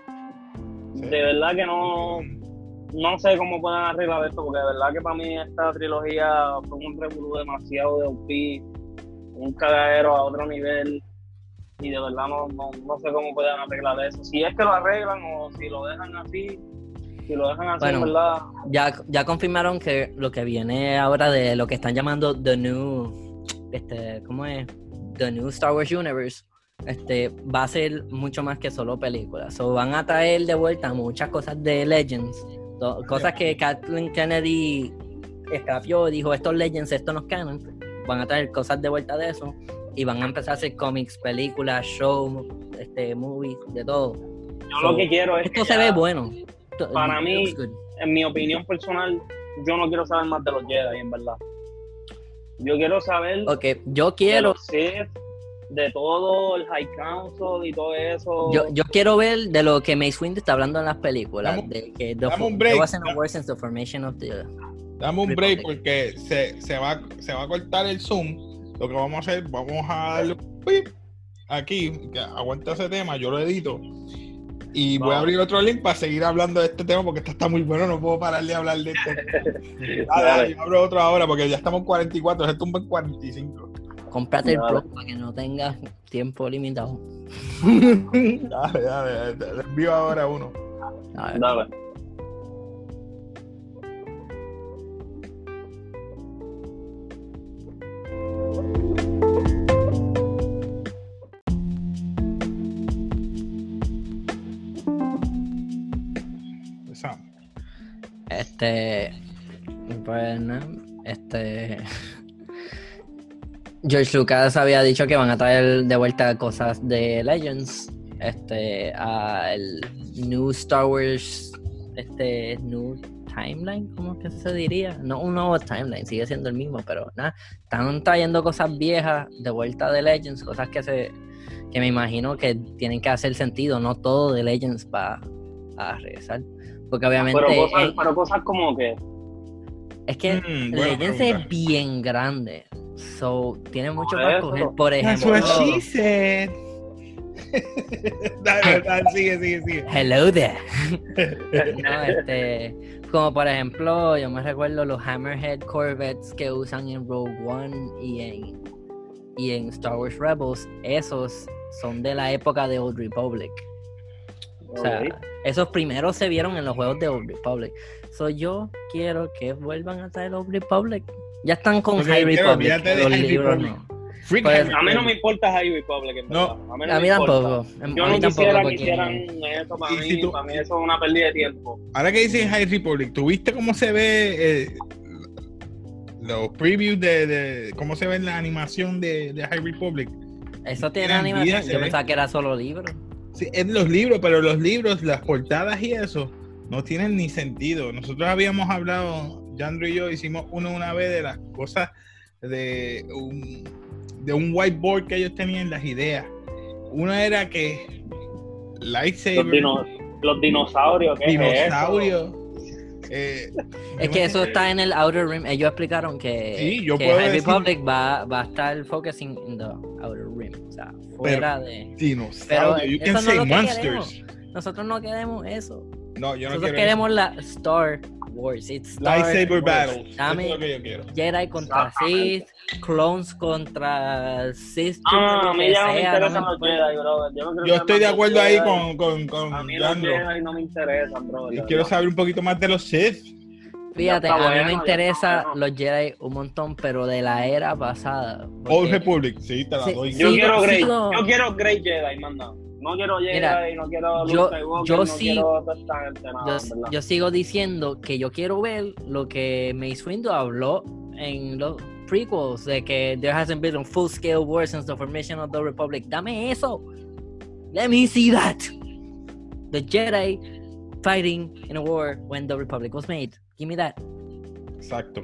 De verdad que no, no sé cómo pueden arreglar esto, porque de verdad que para mí esta trilogía fue un revolú demasiado de OP, un cagadero a otro nivel, y de verdad no, no, no sé cómo pueden arreglar eso. Si es que lo arreglan o si lo dejan así, si lo dejan así, Bueno. en verdad, Ya, ya confirmaron que lo que viene ahora de lo que están llamando The New, este, ¿cómo es? The New Star Wars Universe, este, va a ser mucho más que solo películas. So, van a traer de vuelta muchas cosas de Legends, to- cosas que Kathleen Kennedy escapió y dijo, estos Legends, estos nos canon. Van a traer cosas de vuelta de eso y van a empezar a hacer cómics, películas, shows, este, movies, de todo. yo So, lo que quiero es Esto que se ya- ve bueno. Para it mí- en mi opinión personal, yo no quiero saber más de los Jedi, en verdad. Yo quiero saber Ok, yo de quiero, Sith, de todo el High Council y todo eso. yo, yo quiero ver de lo que Mace Windu está hablando en las películas, Dame un- de que the, dame un break. there wasn't a war since the formation of the Dame un break porque se, se, va, se va a cortar el Zoom. Lo que vamos a hacer, vamos a darle aquí, que aguanta ese tema, yo lo edito. Y voy a abrir otro link para seguir hablando de este tema porque esto está muy bueno, no puedo parar de hablar de este. Dale, Dale. dale, yo abro otro ahora porque ya estamos en 44, esto es un 45. Comprate el Dale. Pro para que no tengas tiempo limitado. dale, dale, te envío ahora uno. Dale. Este, pues, no, este, George Lucas había dicho que van a traer de vuelta cosas de Legends, este, a el New Star Wars, este, New Timeline, ¿cómo que se diría? No un nuevo timeline, sigue siendo el mismo, pero nada, están trayendo cosas viejas de vuelta de Legends, cosas que se, que me imagino que tienen que hacer sentido, no todo de Legends va a regresar. Porque obviamente Pero cosas, pero cosas como que. es que Mm, Legends pregunta. es bien grande. So, tiene mucho Por para coger. Por That's ejemplo, what she said. dale, dale, sigue, sigue, sigue. hello there. no, este, como por ejemplo, yo me recuerdo los Hammerhead Corvettes que usan en Rogue One y en, y en Star Wars Rebels. Esos son de la época de Old Republic. O sea, esos primeros se vieron en los juegos de Old Republic. So, yo quiero que vuelvan a traer Old Republic. Ya están con Ok, High Republic. los High libros Republic. no. Freak Pues, A mí no me Republic. importa High Republic, en No. A mí, no A me mí importa. tampoco. Yo a mí no tampoco quisiera que porque- hicieran eso para mí. si tú- Para mí eso es una pérdida de tiempo. Ahora que dices High Republic, ¿tú viste cómo se ve eh, los previews de, de cómo se ve la animación de, de High Republic? Eso tiene animación. Yo ve. pensaba que era solo libro. Sí, en los libros, pero los libros, las portadas y eso, no tienen ni sentido. Nosotros habíamos hablado, Yandro y yo hicimos uno una vez de las cosas de un, de un whiteboard que ellos tenían las ideas. Uno era que Los, lightsaber, dino- los dinosaurios, ¿qué es eso? dinosaurio. eh, Es que eso está en el Outer Rim. Ellos explicaron que, Sí, yo que puedo High decir- Republic va, va a estar focusing in the Outer Rim. O sea, fuera de. Dinosaurio. Pero you eso can no es say lo que monsters. Nosotros no queremos eso. No, yo no Nosotros quiero queremos la Star Wars. It's lightsaber battles. Eso Dame es lo que yo quiero. Jedi contra. Sith, clones contra Sith. Ah, a lo mí que ya no me interesan me los Jedi, brother. Yo, no quiero Yo saber estoy de acuerdo ahí Jedi. con, con, con A mí los. Jedi no me interesan, bro. Yo quiero saber un poquito más de los Sith. Fíjate, a mí me bueno, ya interesa bueno. los Jedi un montón, pero de la era pasada. Old porque- Republic, sí, te la Sí, doy. Yo Sí, quiero sí, Grey. lo- Yo quiero Grey Jedi, manda. No quiero Jedi, Mira, no quiero yo- Skywalker, yo no sí- quiero gente, nada, yo, yo sigo diciendo que yo quiero ver lo que Mace Windu habló en los prequels de que there hasn't been a full scale war since the formation of the Republic. Dame eso. Let me see that. The Jedi fighting in a war when the Republic was made. Give me that. Exacto.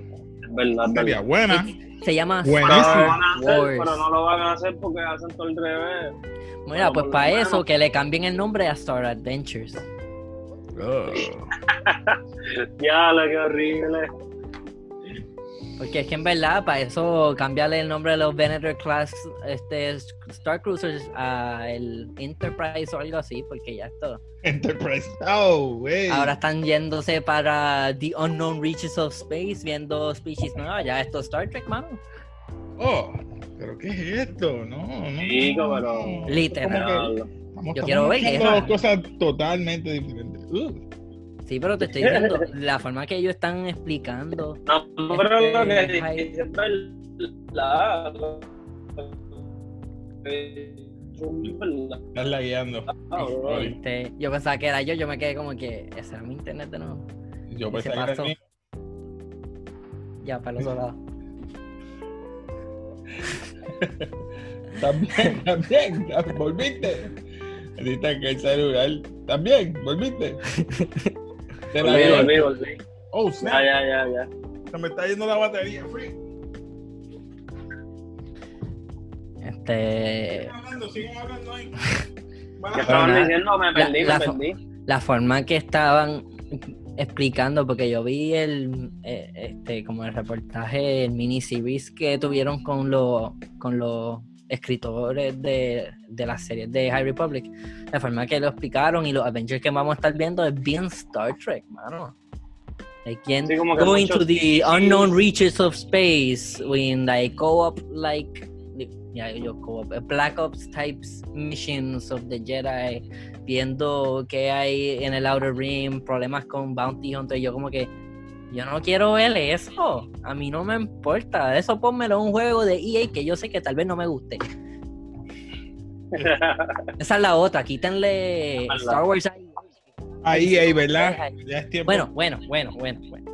Es verdad, Sería buena. Se llama Buenísimo. Pero pero no lo van a hacer porque hacen todo el revés. Mira, Bueno, pues para menos. eso que le cambien el nombre a Star Adventures. Oh. Ya, lo que horrible. Porque es que en verdad, para eso cambiarle el nombre de los Venator Class este, Star Cruisers a el Enterprise o algo así, porque ya esto. Enterprise. Oh, wey. Ahora están yéndose para The Unknown Reaches of Space, viendo species nuevas. Ya esto es Star Trek, mano. Oh, pero ¿qué es esto? No, no. Chico, pero-. Literal. Que Yo quiero ver dos cosas totalmente diferentes. Uh. Sí, pero te estoy diciendo, la forma que ellos están explicando. No, pero lo que Este, es verdad. Estás lagueando. bro. Este, yo pensaba que era yo, yo me quedé como que ese era mi internet de nuevo. Yo ¿Qué pensé que era mí. Ya, para el otro lado. También, también, volviste. Ahorita que el celular. También, volviste. Te la Volví, dio. volví, volví. Oh, Ya, snap. ya, ya, ya. Se me está yendo la batería, free. Este, Sigan hablando, sigan hablando ahí. ¿Qué estaban nada. diciendo? Me perdí, la me fo- perdí. la forma que estaban explicando, porque yo vi el, eh, este, como el reportaje, el miniseries que tuvieron con los, con los escritores de, de las series de High Republic, la forma que lo explicaron y los Avengers que vamos a estar viendo es bien Star Trek, mano. Like, ¿quién- Sí, the unknown reaches of space when like co-op like yeah, yo co-op Black Ops types missions of the Jedi viendo que hay en el Outer Rim problemas con Bounty Hunter yo como que yo no quiero ver eso a mí no me importa eso pónmelo en un juego de EA que yo sé que tal vez no me guste esa es la otra quítenle. Star Wars ahí. Ahí, ahí, ¿verdad? Ya es tiempo. Bueno, bueno, bueno, bueno, bueno.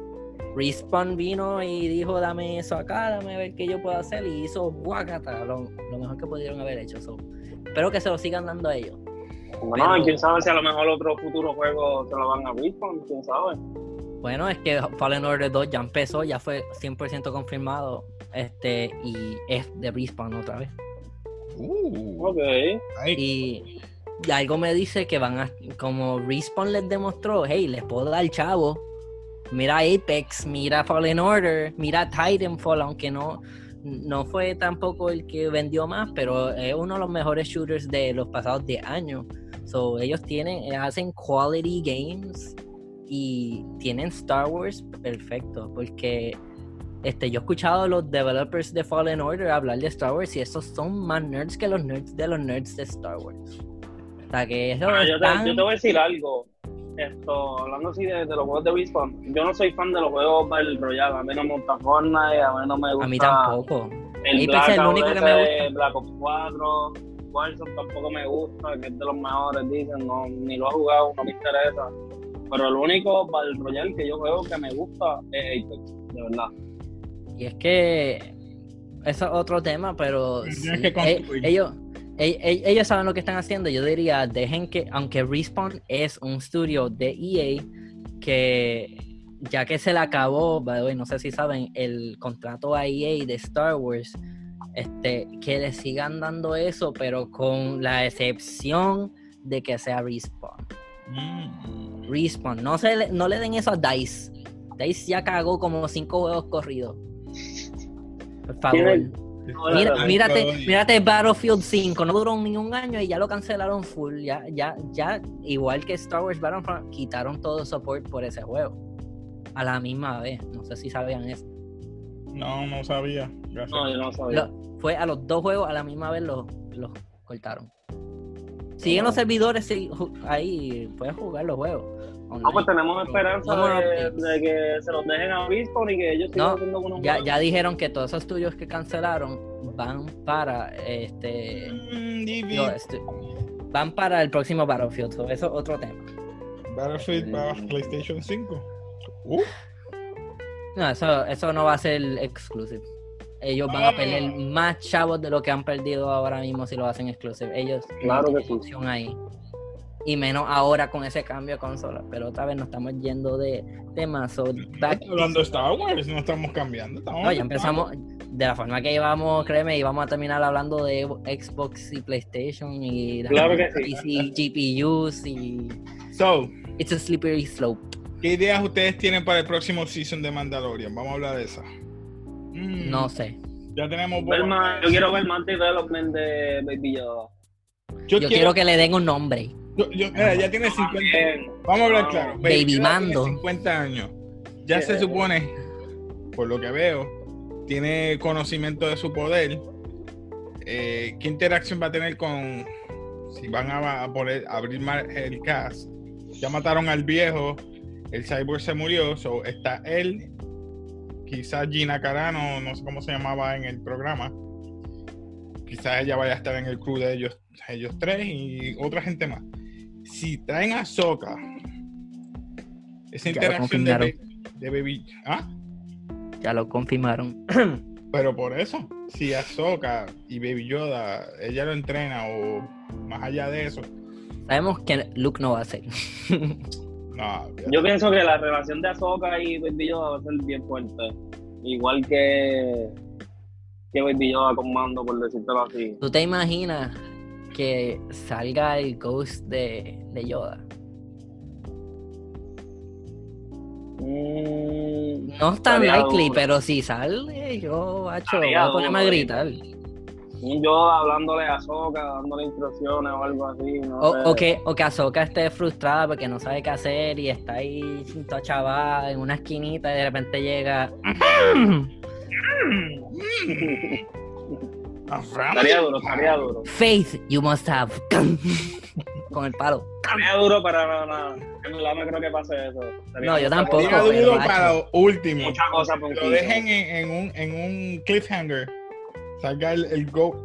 Respawn vino y dijo, dame eso acá, dame a ver qué yo puedo hacer. Y hizo guacata, lo, lo mejor que pudieron haber hecho. So, espero que se lo sigan dando a ellos. Bueno, Pero- quién sabe si a lo mejor otro futuro juego se lo van a Respawn, quién sabe. Bueno, es que Fallen Order 2 ya empezó, ya fue 100% confirmado. Este, y es de Respawn otra vez. Uh, Ok. ahí. Y, y algo me dice que van a, como Respawn les demostró, hey, les puedo dar chavo. Mira Apex, mira Fallen Order, mira Titanfall, aunque no, no fue tampoco el que vendió más, pero es uno de los mejores shooters de los pasados 10 años. So, ellos tienen, hacen quality games y tienen Star Wars perfecto, porque este, yo he escuchado a los developers de Fallen Order hablar de Star Wars y esos son más nerds que los nerds de los nerds de Star Wars. O sea que eso Ah, yo, te, están- yo te voy a decir algo. Esto, hablando así de, de los juegos de Respawn, yo no soy fan de los juegos Battle Royale. A mí no me gusta Fortnite, a mí no me gusta a mí tampoco. el Black es el Ops único que me gusta. Black Ops 4. Warzone tampoco me gusta, que es de los mejores, dicen. No, ni lo he jugado, no me interesa. Pero el único Battle Royale que yo juego que me gusta es Apex, de verdad. Y es que eso es otro tema, pero sí, e- construir. ellos, e- e- ellos saben lo que están haciendo. Yo diría, dejen que, aunque Respawn es un estudio de EA, que ya que se le acabó, by the way, no sé si saben, el contrato a EA de Star Wars, este, que le sigan dando eso, pero con la excepción de que sea Respawn. Mm. Respawn, no, se le, no le den eso a DICE. DICE ya cagó como cinco juegos corridos. Por favor. Mira, mírate, mírate Battlefield 5, no duró ni un año y ya lo cancelaron full. Ya, ya, ya, igual que Star Wars Battlefront, quitaron todo support por ese juego. A la misma vez. No sé si sabían eso. No, no sabía. Gracias. No, yo no sabía. Lo- fue a los dos juegos a la misma vez los, los cortaron. Siguen los servidores sí, ahí, puedes jugar los juegos. Ah, pues tenemos esperanza de, que se los dejen a Respawn y que ellos sigan No, haciendo buenos Ya, juegos. ya dijeron que todos esos estudios que cancelaron van para este Mm, estu- van para el próximo Battlefield. so eso es otro tema. Battlefield para PlayStation 5. Uh, No, eso, eso no va a ser exclusive. Ellos van a perder más chavos de lo que han perdido ahora mismo si lo hacen exclusive. Ellos Claro no que tienen sí. opción ahí. Y menos ahora con ese cambio de consola. Pero otra vez nos estamos yendo de temas. So, hablando de Star Wars, no estamos cambiando. Estamos no, ya empezamos, de la forma que íbamos, créeme, íbamos a terminar hablando de Xbox y PlayStation y, Claro que sí. y GPUs y So, it's a slippery slope. ¿qué ideas ustedes tienen para el próximo season de Mandalorian? Vamos a hablar de esa. Mm, No sé. Ya tenemos. Ver más- yo quiero ver más development de Baby Yoda. Yo, Yo quiero. quiero que le den un nombre. yo- yo- mira, ya tiene 50. También. Vamos a hablar claro. Baby Mando. tiene 50 años. Ya se supone, por lo que veo, tiene conocimiento de su poder. Eh, ¿Qué interacción va a tener con si van a, a poder abrir más el cast? Ya mataron al viejo, el cyborg se murió, so está él, quizás Gina Carano, no sé cómo se llamaba en el programa. Quizás ella vaya a estar en el crew de ellos, ellos tres y otra gente más. Si traen a Soka, esa Ya interacción de, Baby. ¿Ah? Ya lo confirmaron. Pero por eso, si Ahsoka y Baby Yoda, ella lo entrena o más allá de eso, Sabemos que Luke no va a ser. no. Yo pienso que la relación de Ahsoka y Baby Yoda va a ser bien fuerte. Igual que, que Baby Yoda con Mando, por decírtelo así. ¿Tú te imaginas que salga el ghost de, de Yoda? Mm, No es tan likely, pero si sale, yo, hacho, voy a ponerme a gritar. Un Yoda hablándole a Ahsoka, dándole instrucciones o algo así. No O, sé. o que, o que Ahsoka esté frustrada porque no sabe qué hacer y está ahí toda chavada en una esquinita y de repente llega. Estaría duro, estaría duro. Faith, you must have. Con el palo. Estaría duro, pero no, no. En verdad no creo que pase eso. Sería No, yo tampoco, pero, duro para lo último. Muchas cosas Lo dejen en, en un, en un cliffhanger. Salga el, el go.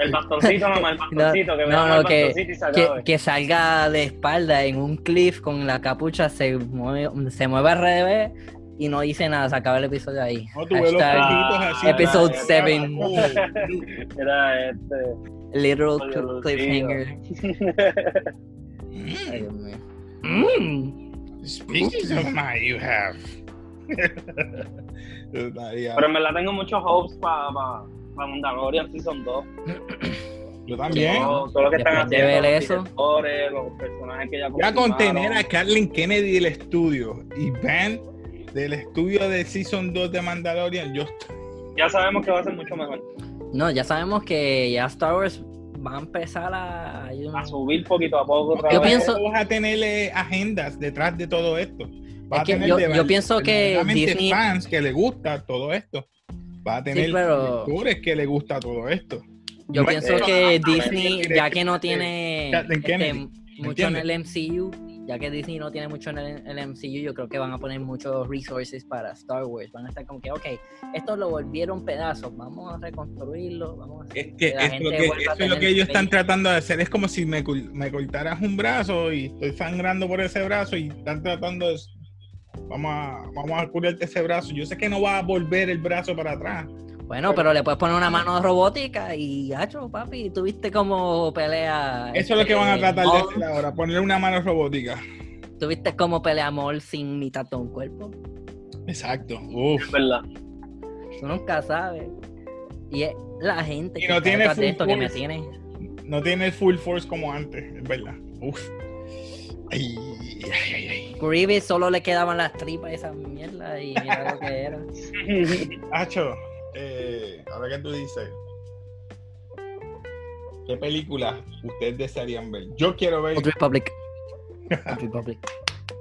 El bastoncito, mamá, el bastoncito. que no, no, que- y Que, que salga de espalda en un cliff con la capucha, se mueve, se mueve al revés y no dice nada. Se acaba el episodio ahí. No tuve los así. Episode Ah, seven. Oh, Era este. literal Oye, cl- Lucillo. cliffhanger. Ay, Dios mío. Mm. Speaking of my, you have. Estaría- Pero en verdad tengo muchos hopes para pa, pa Mandalorian Season 2. Yo también. Todo, todo lo que están haciendo, ver los eso. directores, los personajes que ya Ya con tener a. Kathleen Kennedy del estudio y Van del estudio de Season 2 de Mandalorian, yo Ya sabemos que va a ser mucho mejor. No, ya sabemos que ya Star Wars va a empezar a. A subir poquito a poco otra Yo vez. pienso- vas a tener eh, agendas detrás de todo esto. Vas Es a que tener yo- de- yo pienso que Disney- fans que le gusta todo esto. Va a tener pero- lectores que le gusta todo esto. Yo No, pienso eh, que Disney, ya que no tiene este, mucho en el MCU, ya que Disney no tiene mucho en el, el MCU, yo creo que van a poner muchos resources para Star Wars. Van a estar como que, ok, esto lo volvieron pedazos, vamos a reconstruirlo, vamos a Es que la eso, gente lo que, vuelva a eso es lo que ellos están tratando de hacer. Es como si me, me cortaras un brazo y estoy sangrando por ese brazo y están tratando de... Vamos a, vamos a curarte ese brazo. Yo sé que no va a volver el brazo para atrás. Bueno, pero le puedes poner una mano robótica y, hacho, papi, tuviste como pelea. Eso es lo que van a este, tratar de hacer ahora, poner una mano robótica. ¿Tuviste como pelea Maul sin mitad de un cuerpo? Exacto. Uf. Es verdad. Tú nunca sabes. Y es la gente Y que no tiene de full esto que me tiene. No tiene el full force como antes, es verdad. Uf. Ay, ay, ay, ay. Grievous solo le quedaban las tripas y esa mierda y mira lo que era. Hacho, eh, ahora que tú dices, ¿qué película ustedes desearían ver? Yo quiero ver Old Republic. Old Republic.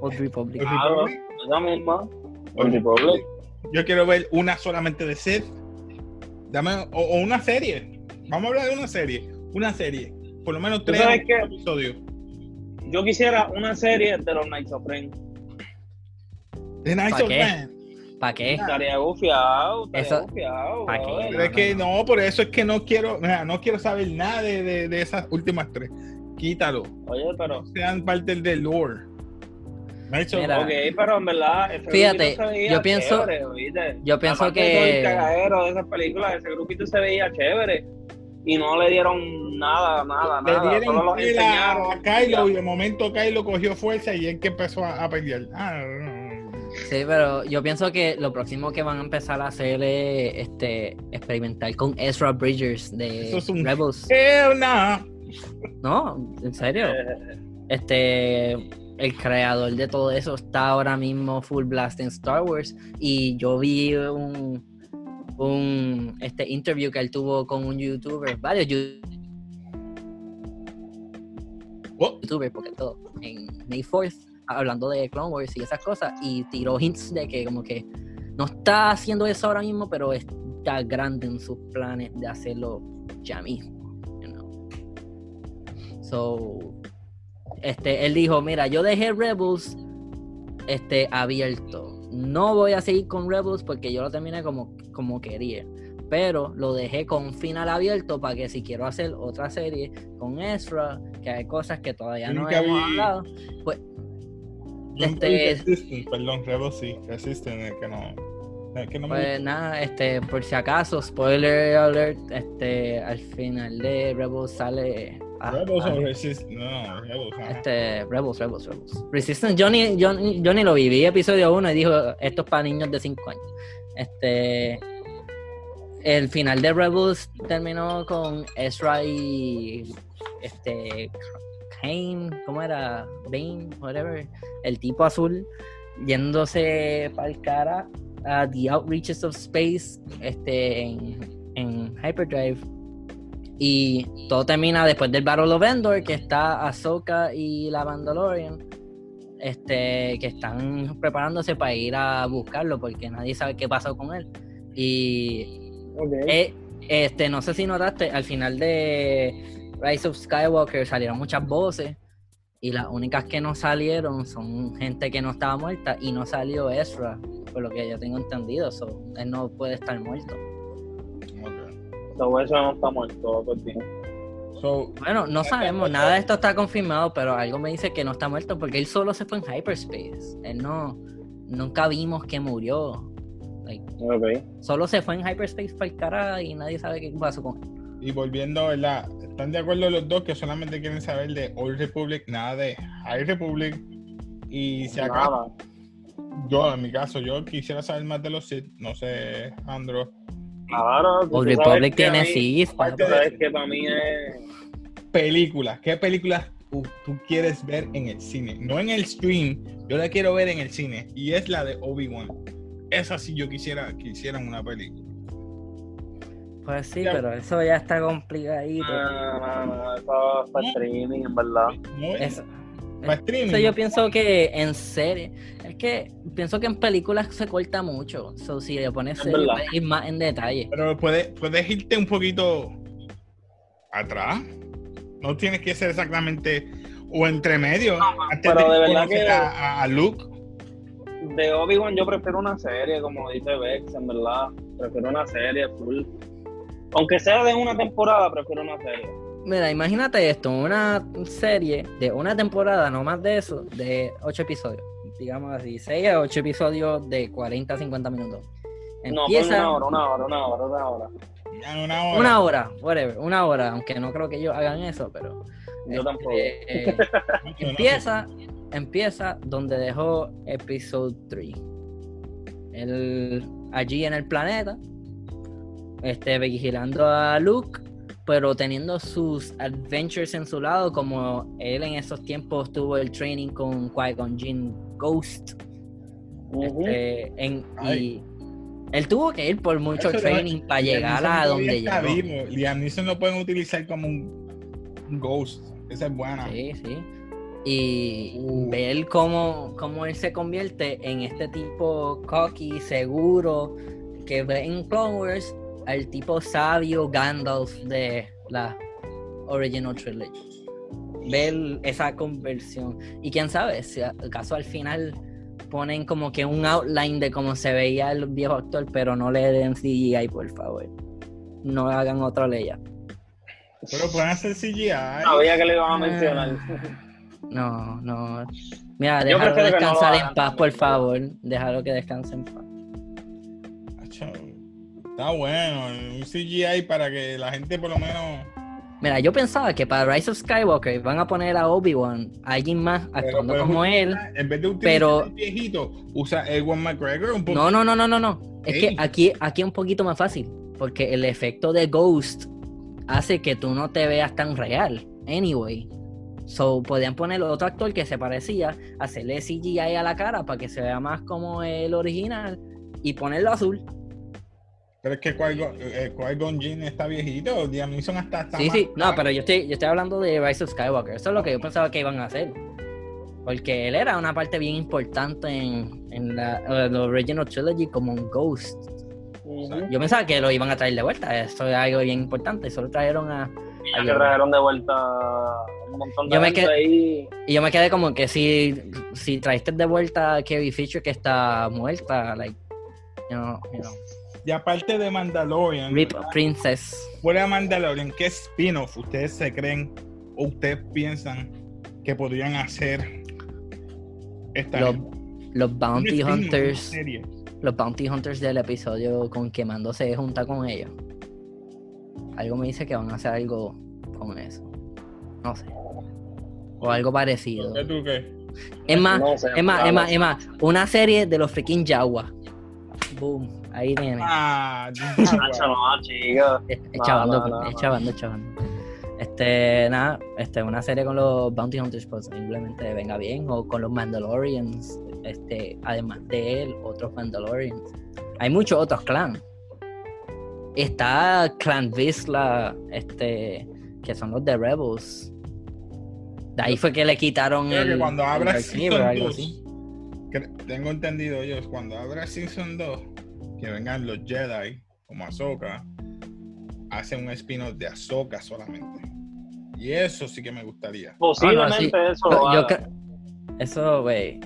Old Republic. Old Claro, Republic. esa misma. Old Republic. Yo quiero ver una solamente de Seth. Dame, o, o una serie. Vamos a hablar de una serie. Una serie. Por lo menos ¿Tú tres episodios. Yo quisiera una serie de los Knights of Ren. The Knights ¿Pa of qué? Ren. ¿Para qué? Estaría gufiado, estaría Eso- gufiado. ¿pa' qué? Pero es que no, por eso es que no quiero, no quiero saber nada de, de- de esas últimas tres. Quítalo. Oye, pero. Sean parte del lore. Mira. Ok, pero en verdad. ese Fíjate, se veía yo pienso- chévere. Yo pienso Aparte de todo el que. cagadero de esas películas, ese grupito se veía chévere. Y no le dieron nada, nada, Le nada. Solo dieron los tela a. Kylo y de momento Kylo cogió fuerza y él que empezó a, a pelear. Ah, Sí, pero yo pienso que lo próximo que van a empezar a hacer es este, experimentar con Ezra Bridgers de Eso es un- Rebels. No. En serio. Este, el creador de todo eso está ahora mismo full blast en Star Wars y yo vi un, un este interview que él tuvo con un youtuber, varios Oh, youtubers, porque todo, en May 4th, hablando de Clone Wars y esas cosas, y tiró hints de que como que no está haciendo eso ahora mismo, pero está grande en sus planes de hacerlo ya mismo. you know. So, este, él dijo, mira, yo dejé Rebels este, abierto. No voy a seguir con Rebels porque yo lo terminé como, como quería. Pero lo dejé con final abierto para que si quiero hacer otra serie con Ezra, que hay cosas que todavía no hemos hablado, pues Este- Resistance, perdón, Rebel sí, Resistance, el que no. el que no me Pues nada, este, por si acaso, spoiler alert, este, al final de Rebels sale. Ah, Rebels ah, o Resistance, no, Rebels. este, Rebels, Rebels, Rebels. Resistance, yo ni, yo, ni- yo ni lo vi, vi episodio 1 y dijo, esto es para niños de 5 años. Este, el final de Rebels terminó con Ezra y, este, Kane, ¿cómo era? Bane, whatever, el tipo azul, yéndose para el cara a The Outreaches of Space, este, en, en Hyperdrive. Y todo termina después del Battle of Endor, que está Ahsoka y la Mandalorian, este, que están preparándose para ir a buscarlo porque nadie sabe qué pasó con él. Y eh, este, no sé si notaste, al final de Rise of Skywalker salieron muchas voces y las únicas que no salieron son gente que no estaba muerta y no salió Ezra, por lo que yo tengo entendido, so, él no puede estar muerto. No. So, Bueno, no sabemos, nada de esto está confirmado, pero algo me dice que no está muerto porque él solo se fue en hyperspace. Él no, nunca vimos que murió. Like, solo se fue en hyperspace para el cara y nadie sabe qué pasó con él. y volviendo, ¿verdad? ¿Están de acuerdo los dos que solamente quieren saber de Old Republic, nada de High Republic? Y acaso, Nada. yo en mi caso, yo quisiera saber más de los Sith, no sé, Andro. Claro, Old Republic tiene papi. sabes que para mí es. Películas, ¿qué películas tú, tú quieres ver en el cine? No en el stream, yo la quiero ver en el cine. Y es la de Obi-Wan. Esa sí yo quisiera que hicieran una película. Pues sí, Ya. pero eso ya está complicadito. No, no, no, eso es para streaming, en verdad. No, Eso, para streaming. eso yo pienso que en serie, que pienso que en películas se corta mucho. So, si le pones puedes ir más en detalle. Pero puedes, puedes irte un poquito atrás. No tienes que ser exactamente o entre medio. Antes pero de verdad que- a, a- a Luke. De Obi-Wan yo prefiero una serie, como dice Vex, en verdad. Prefiero una serie full. Aunque sea de una temporada, prefiero una serie. Mira, imagínate esto, una serie de una temporada, no más de eso, de ocho episodios. Digamos así, 6 a 8 episodios de 40 a 50 minutos. No, Empieza una hora, una hora, una hora, una hora. Una hora. una hora, whatever, una hora, aunque no creo que ellos hagan eso, pero Yo tampoco. eh, No, no, empieza, empieza donde dejó episodio 3. Él allí en el planeta, este, vigilando a Luke, pero teniendo sus adventures en su lado, como él en esos tiempos tuvo el training con Qui-Gon Jinn Ghost. Este, en- y él tuvo que ir por mucho Eso no- training para llegar a donde llegó. vivo. Liam Neeson lo pueden utilizar como un, un ghost. Esa es buena. Sí, sí. Y Uh. ver cómo, cómo él se convierte en este tipo cocky, seguro, que ve en Clone Wars al tipo sabio Gandalf de la Original Trilogy. Ver esa conversión. Y quién sabe, si acaso al final ponen como que un outline de cómo se veía el viejo actor, pero no le den CGI, por favor. No hagan otra ley. Pero pueden hacer CGI. Sabía que le iban a mencionar. No, no. Mira, déjalo que no descansar en paz, por favor. Déjalo que descanse en paz. Está bueno. Un CGI para que la gente por lo menos Mira, yo pensaba que para Rise of Skywalker van a poner a Obi-Wan, a alguien más actuando como él. En vez de utilizar pero- viejito, usa Ewan McGregor un poco. No, no, no, no, no, no. Es que aquí, aquí es un poquito más fácil. Porque el efecto de Ghost hace que tú no te veas tan real. Anyway. So, podían poner otro actor que se parecía, hacerle CGI a la cara para que se vea más como el original y ponerlo azul. Pero es que Qui-Gon eh, Qui-Gon Jinn está viejito, Liam Neeson hasta está Sí, más- sí, no, pero yo estoy, yo estoy hablando de Rise of Skywalker. Eso es lo que yo pensaba que iban a hacer. Porque él era una parte bien importante en, en la, eh, la original trilogy como un ghost. Yo pensaba que lo iban a traer de vuelta. Eso es algo bien importante. Solo trajeron a. Ay, que yo- trajeron de vuelta un montón de Yo me gente quedé- ahí. Y yo me quedé como que si, si trajiste de vuelta a Carrie Fisher que está muerta, like, you know, you know, Y aparte de Mandalorian, Rip ¿verdad? Princess. fuera de Mandalorian, ¿qué spin-off ustedes se creen o ustedes piensan que podrían hacer esta Los, los Un Bounty Hunters. Los Bounty Hunters del episodio con quemándose junta con ellos. Algo me dice que van a hacer algo con eso. No sé. O algo parecido. ¿Qué tú qué? Es más, No es más, es más, es más. Una serie de los freaking Jawa. Boom. Ahí viene. Ah, Nacho, no, chica. Es, chavando, no, no, es no. chavando, es chavando. Este, nada, este, una serie con los Bounty Hunters posiblemente venga bien, o con los Mandalorians, este, además de él, otros Mandalorians. Hay muchos otros clans. Está Clan Vizsla, este, que son los de Rebels. De ahí fue que le quitaron Creo el, que cuando el abra Darksaber, Season algo 2, así. cre- tengo entendido yo, cuando abra Season 2, que vengan los Jedi, como Ahsoka, hacen un spin-off de Ahsoka solamente. Y eso sí que me gustaría. Posiblemente Ah, no, sí. eso yo cre- Eso, güey.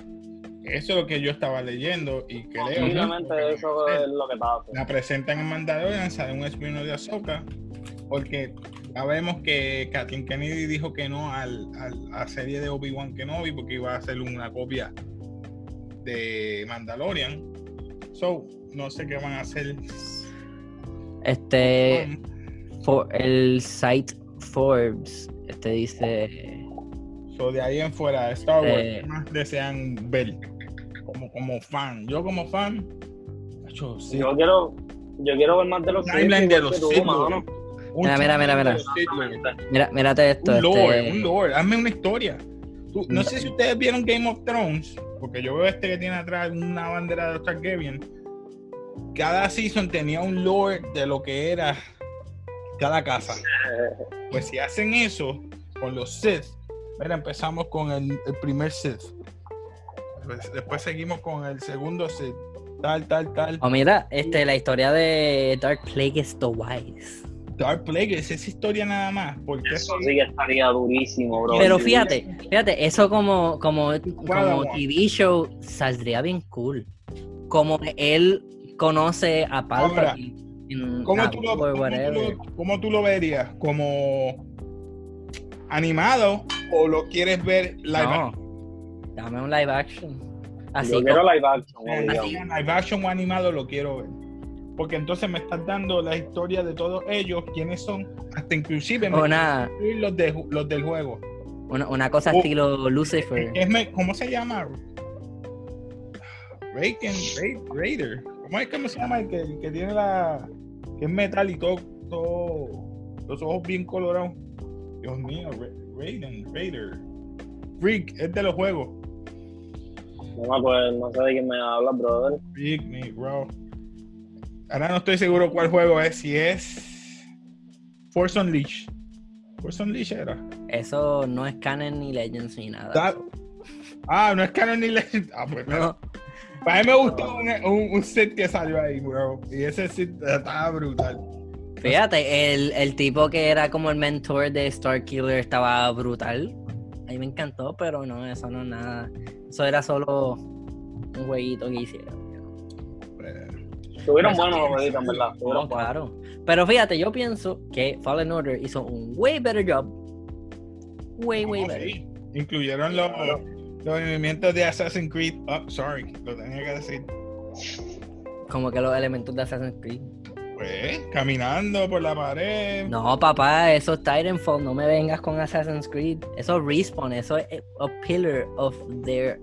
Eso es lo que yo estaba leyendo y creo que Posiblemente eso es lo que pasa. la presentan en Mandalorian, sale un spin-off de Ahsoka, porque ya vemos que Kathleen Kennedy dijo que no al, al- a la serie de Obi-Wan Kenobi porque iba a hacer una copia de Mandalorian. So, no sé qué van a hacer. Este, For- el site Forbes este dice So, de ahí en fuera, Star Wars, Eh. ¿qué más desean ver? Como, como fan. Yo como fan, sí. Yo quiero, yo quiero ver más de los Timeline de los Sith Mira, mira, mira, de mira. mira mírate esto Un lore, este, un lore. Hazme una historia. Tú- No. sé si ustedes vieron Game of Thrones, porque yo veo este que tiene atrás una bandera de Targaryen. Cada season tenía un lore de lo que era cada casa. Pues si hacen eso con los Sith, mira, empezamos con el, primer Sith. Después, después seguimos con el segundo Sith. Tal, tal, tal. oh, mira este la historia de Dark Plagueis the Wise Dark Plague, es esa historia nada más. Porque Eso sí que estaría durísimo, bro. pero fíjate fíjate eso como como como TV show saldría bien cool como él conoce a Palpatine en ¿Cómo tú, lo, or cómo tú whatever. lo- cómo tú lo verías? ¿Como animado o lo quieres ver live no action? dame un live action así Yo como- quiero live action, así live action o animado lo quiero ver. Porque entonces me estás dando la historia de todos ellos, quiénes son, hasta inclusive me una, incluir los, de, los del juego. una, una cosa Oh. estilo Lucifer Es ¿Cómo se llama? Raiken, Ra- Raider. ¿Cómo es que se llama el que, el que tiene la. que es metal y todo, todo. los ojos bien colorados? Dios mío, Ra- Raiden, Raider. Freak, es de los juegos. No me acuerdo, no sé de quién me habla, brother. Freak me, bro. Ahora no estoy seguro cuál juego es, si es. Force Unleashed. Force Unleashed era. Eso no es canon ni Legends ni nada. Da- Ah, no es Canon ni Legend. Ah, pues. No, Para mí me gustó un, un, un set que salió ahí, bro. Y ese set estaba brutal. Fíjate, el, el tipo que era como el mentor de Starkiller estaba brutal. A mí me encantó, pero no, eso no es nada. Eso era solo un jueguito que hicieron. Estuvieron Eso buenos jueguitos, en verdad. No, claro. Pero fíjate, yo pienso que Fallen Order hizo un way better job. Way, way no, better. sí. Incluyeron los, los movimientos de Assassin's Creed. Oh, sorry, lo tenía que decir. Como que los elementos de Assassin's Creed. Pues, caminando por la pared. No, papá, eso es Titanfall. No me vengas con Assassin's Creed. Eso es Respawn. Eso es a pillar of their,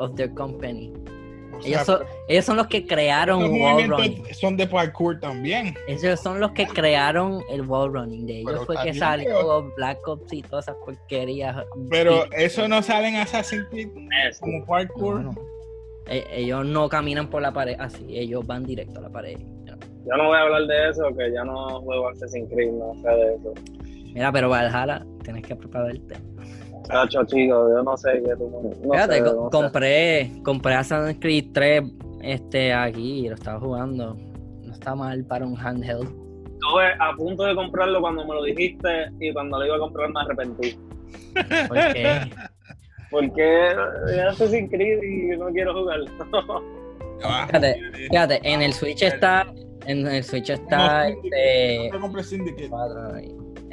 of their company. Sea, Ellos son, ellos son los que crearon wall running. son de parkour también. Ellos son los que crearon el wall running. De ellos Pero fue que salió Black Ops y todas esas porquerías. Pero eso no sale en Assassin's Creed como parkour. No, no. E- Ellos no caminan por la pared así, ellos van directo a la pared. Yo no voy a hablar de eso, que ya no juego Assassin's Creed, no sé de eso. Mira, pero Valhalla, tienes que prepararte. Chacho, chico, yo no sé qué tú... No Fíjate, sé, co- no sé. compré, compré Assassin's Creed 3 este, aquí y lo estaba jugando. No está mal para un handheld. Estuve a punto de comprarlo cuando me lo dijiste y cuando lo iba a comprar me arrepentí. Porque Porque ya Assassin's Creed y no quiero jugarlo. Fíjate, fíjate, en el Switch está, en el Switch está No, este, no compré Syndicate.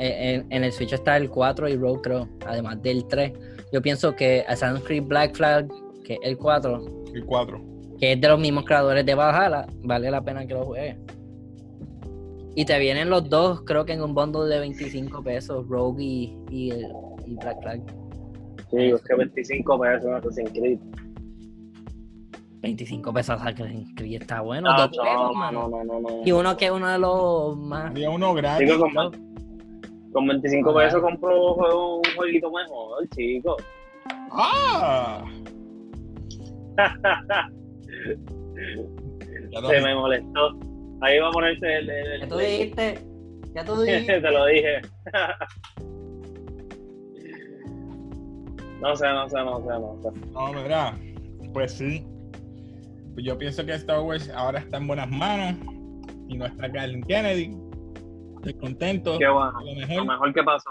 En, en el Switch está el 4 y Road creo, además del 3. Yo pienso que Assassin's Creed Black Flag, que es el 4, El 4. que es de los mismos creadores de Valhalla, vale la pena que lo juegues. Y te vienen los dos, creo que en un bundle de 25 pesos, Rogue y, y, el- y Black Flag. Sí, es que 25 pesos en Assassin's Creed. 25 pesos, Assassin's Creed está bueno. No, no, mano. no, no, no, no. Y uno que es uno de los más. Había uno gratis. Chico, con, con 25 Ajá. pesos compro un, jueguito mejor, chico. ¡Ah! Se me molestó. Ahí va a ponerse el... el- el- Ya tú dijiste. Ya tú dijiste. Te lo dije. no sé, no sé, no sé, no sé. No, mira. Pues sí. Pues yo pienso que Star Wars ahora está en buenas manos. Y no está Kathleen Kennedy. Estoy contento. Qué bueno. Lo Lo mejor. mejor que pasó.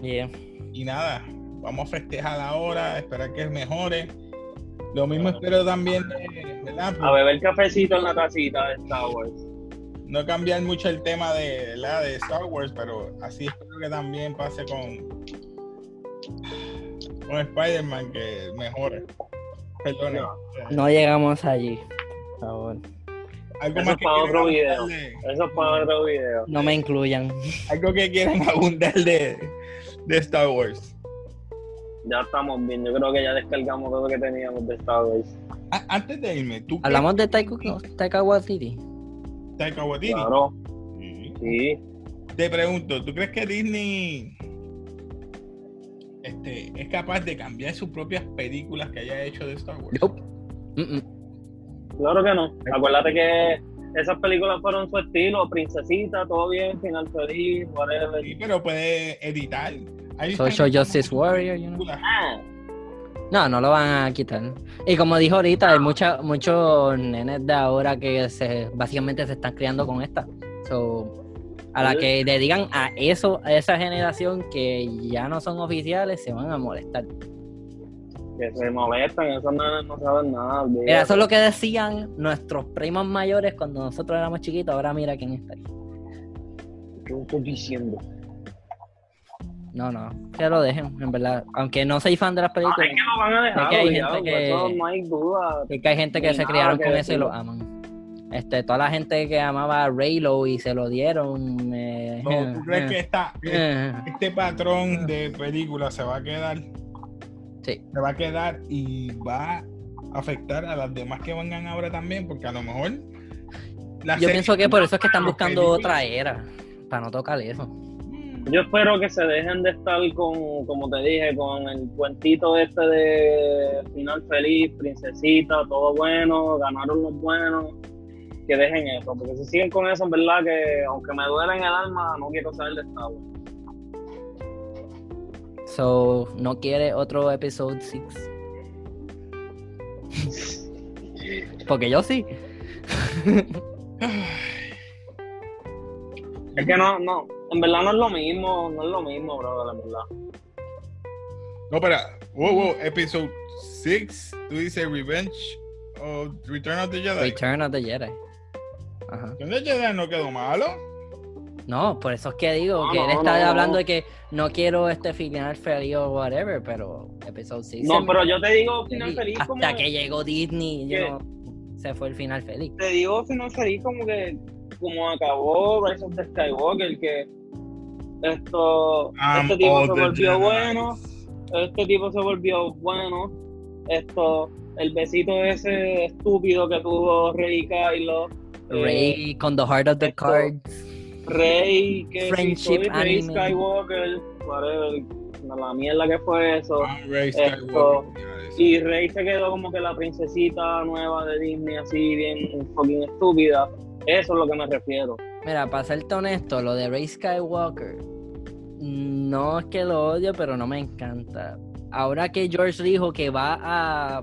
Yeah. Y nada. Vamos a festejar ahora. Esperar que mejore. Lo mismo espero también de, ¿verdad? A beber cafecito en la tacita de Star Wars. no cambiar mucho el tema de, ¿verdad? de Star Wars, pero así espero que también pase con, con Spider-Man, que mejore. Perdón. No. No llegamos allí. Por favor. Algo Eso más es que para otro video. Eso es para otro video. No me incluyan. Algo que quieran abundar de, de Star Wars. Ya estamos bien. Yo creo que ya descargamos todo lo que teníamos de Star Wars. A- antes de irme, ¿tú crees Hablamos de Taika, Taika Waititi. Taika Waititi? Claro, Sí. sí. Te pregunto, ¿tú crees que Disney este, es capaz de cambiar sus propias películas que haya hecho de Star Wars? Nope. Mm-mm. Claro que no. Acuérdate que esas películas fueron su estilo, princesita, todo bien, final feliz, whatever. Sí, pero puede editar. Social Justice Warrior, you know. Ah, No, no lo van a quitar. Y como dijo ahorita, hay mucha, muchos nenes de ahora que se, básicamente se están criando con esta. So, a la que le digan a eso, a esa generación que ya no son oficiales, se van a molestar. Que se molestan, esos no, no saben nada. Mira, eso es lo que decían nuestros primos mayores cuando nosotros éramos chiquitos. Ahora mira quién está ahí. ¿Qué estoy diciendo? No, no, que lo dejen, en verdad. Aunque no soy fan de las Ah, películas, es que lo van a dejar, Es que hay obligado, gente que- eso no hay duda. es que hay gente que Ni se criaron que con eso y decir. lo aman. Este, toda la gente que amaba a Raylo y se lo dieron. eh, No, ¿Tú crees que esta, eh, este patrón de películas se va a quedar? Sí. Se va a quedar y va a afectar a las demás que vengan ahora también, porque a lo mejor. la Yo pienso que por eso es que están buscando películas- otra era, para no tocar eso. Mm, Yo espero que se dejen de estar con, como te dije, con el cuentito este de final feliz, princesita, todo bueno, ganaron los buenos. Que dejen eso, porque si siguen con eso, en verdad que aunque me duele en el alma, no quiero saber de Wars. So, no quiere otro episodio 6. Porque yo sí. Es que no, no, en verdad no es lo mismo, no es lo mismo, bro, en verdad. No, pero. Wow, wow, episode 6. Tú dices Revenge o Return of the Jedi. Return of the Jedi. Ajá. Return of the Jedi no quedó malo. No, por eso es que digo No, que él no, está no, hablando no. de que no quiero este final feliz o whatever, pero episodio 6. No, pero yo te digo final feliz hasta como... que llegó Disney, ¿Qué? yo se fue el final feliz. Te digo final feliz como que como acabó Rise of the Skywalker, que esto, I'm este tipo se volvió bueno, este tipo se volvió bueno, esto, el besito ese estúpido que tuvo Rey y Kylo, eh, Rey con The Heart of the esto- Cards. Rey, que Friendship Rey anime. Skywalker, whatever, la mierda que fue eso. Ah, Rey Esto-. Y Rey se quedó como que la princesita nueva de Disney, así bien fucking estúpida. Eso es lo que me refiero. Mira, para serte honesto, lo de Rey Skywalker, no es que lo odio, pero no me encanta. Ahora que George dijo que va a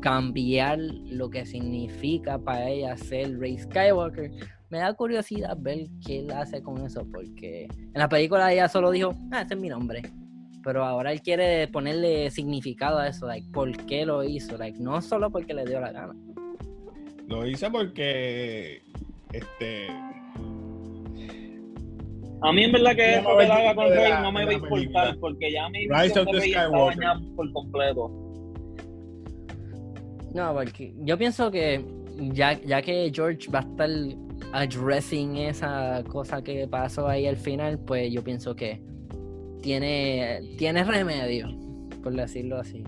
cambiar lo que significa para ella ser Rey Skywalker, me da curiosidad ver qué él hace con eso, porque en la película ella solo dijo, ah, ese es mi nombre. Pero ahora él quiere ponerle significado a eso, like, ¿por qué lo hizo? Like, no solo porque le dio la gana. Lo hice porque este A mí en verdad que eso no que haga con Rey no me va a importar, porque ya mi Rise visión of de the Rey está por completo. No, porque yo pienso que ya, ya que George va a estar addressing esa cosa que pasó ahí al final, pues yo pienso que tiene, tiene remedio, por decirlo así.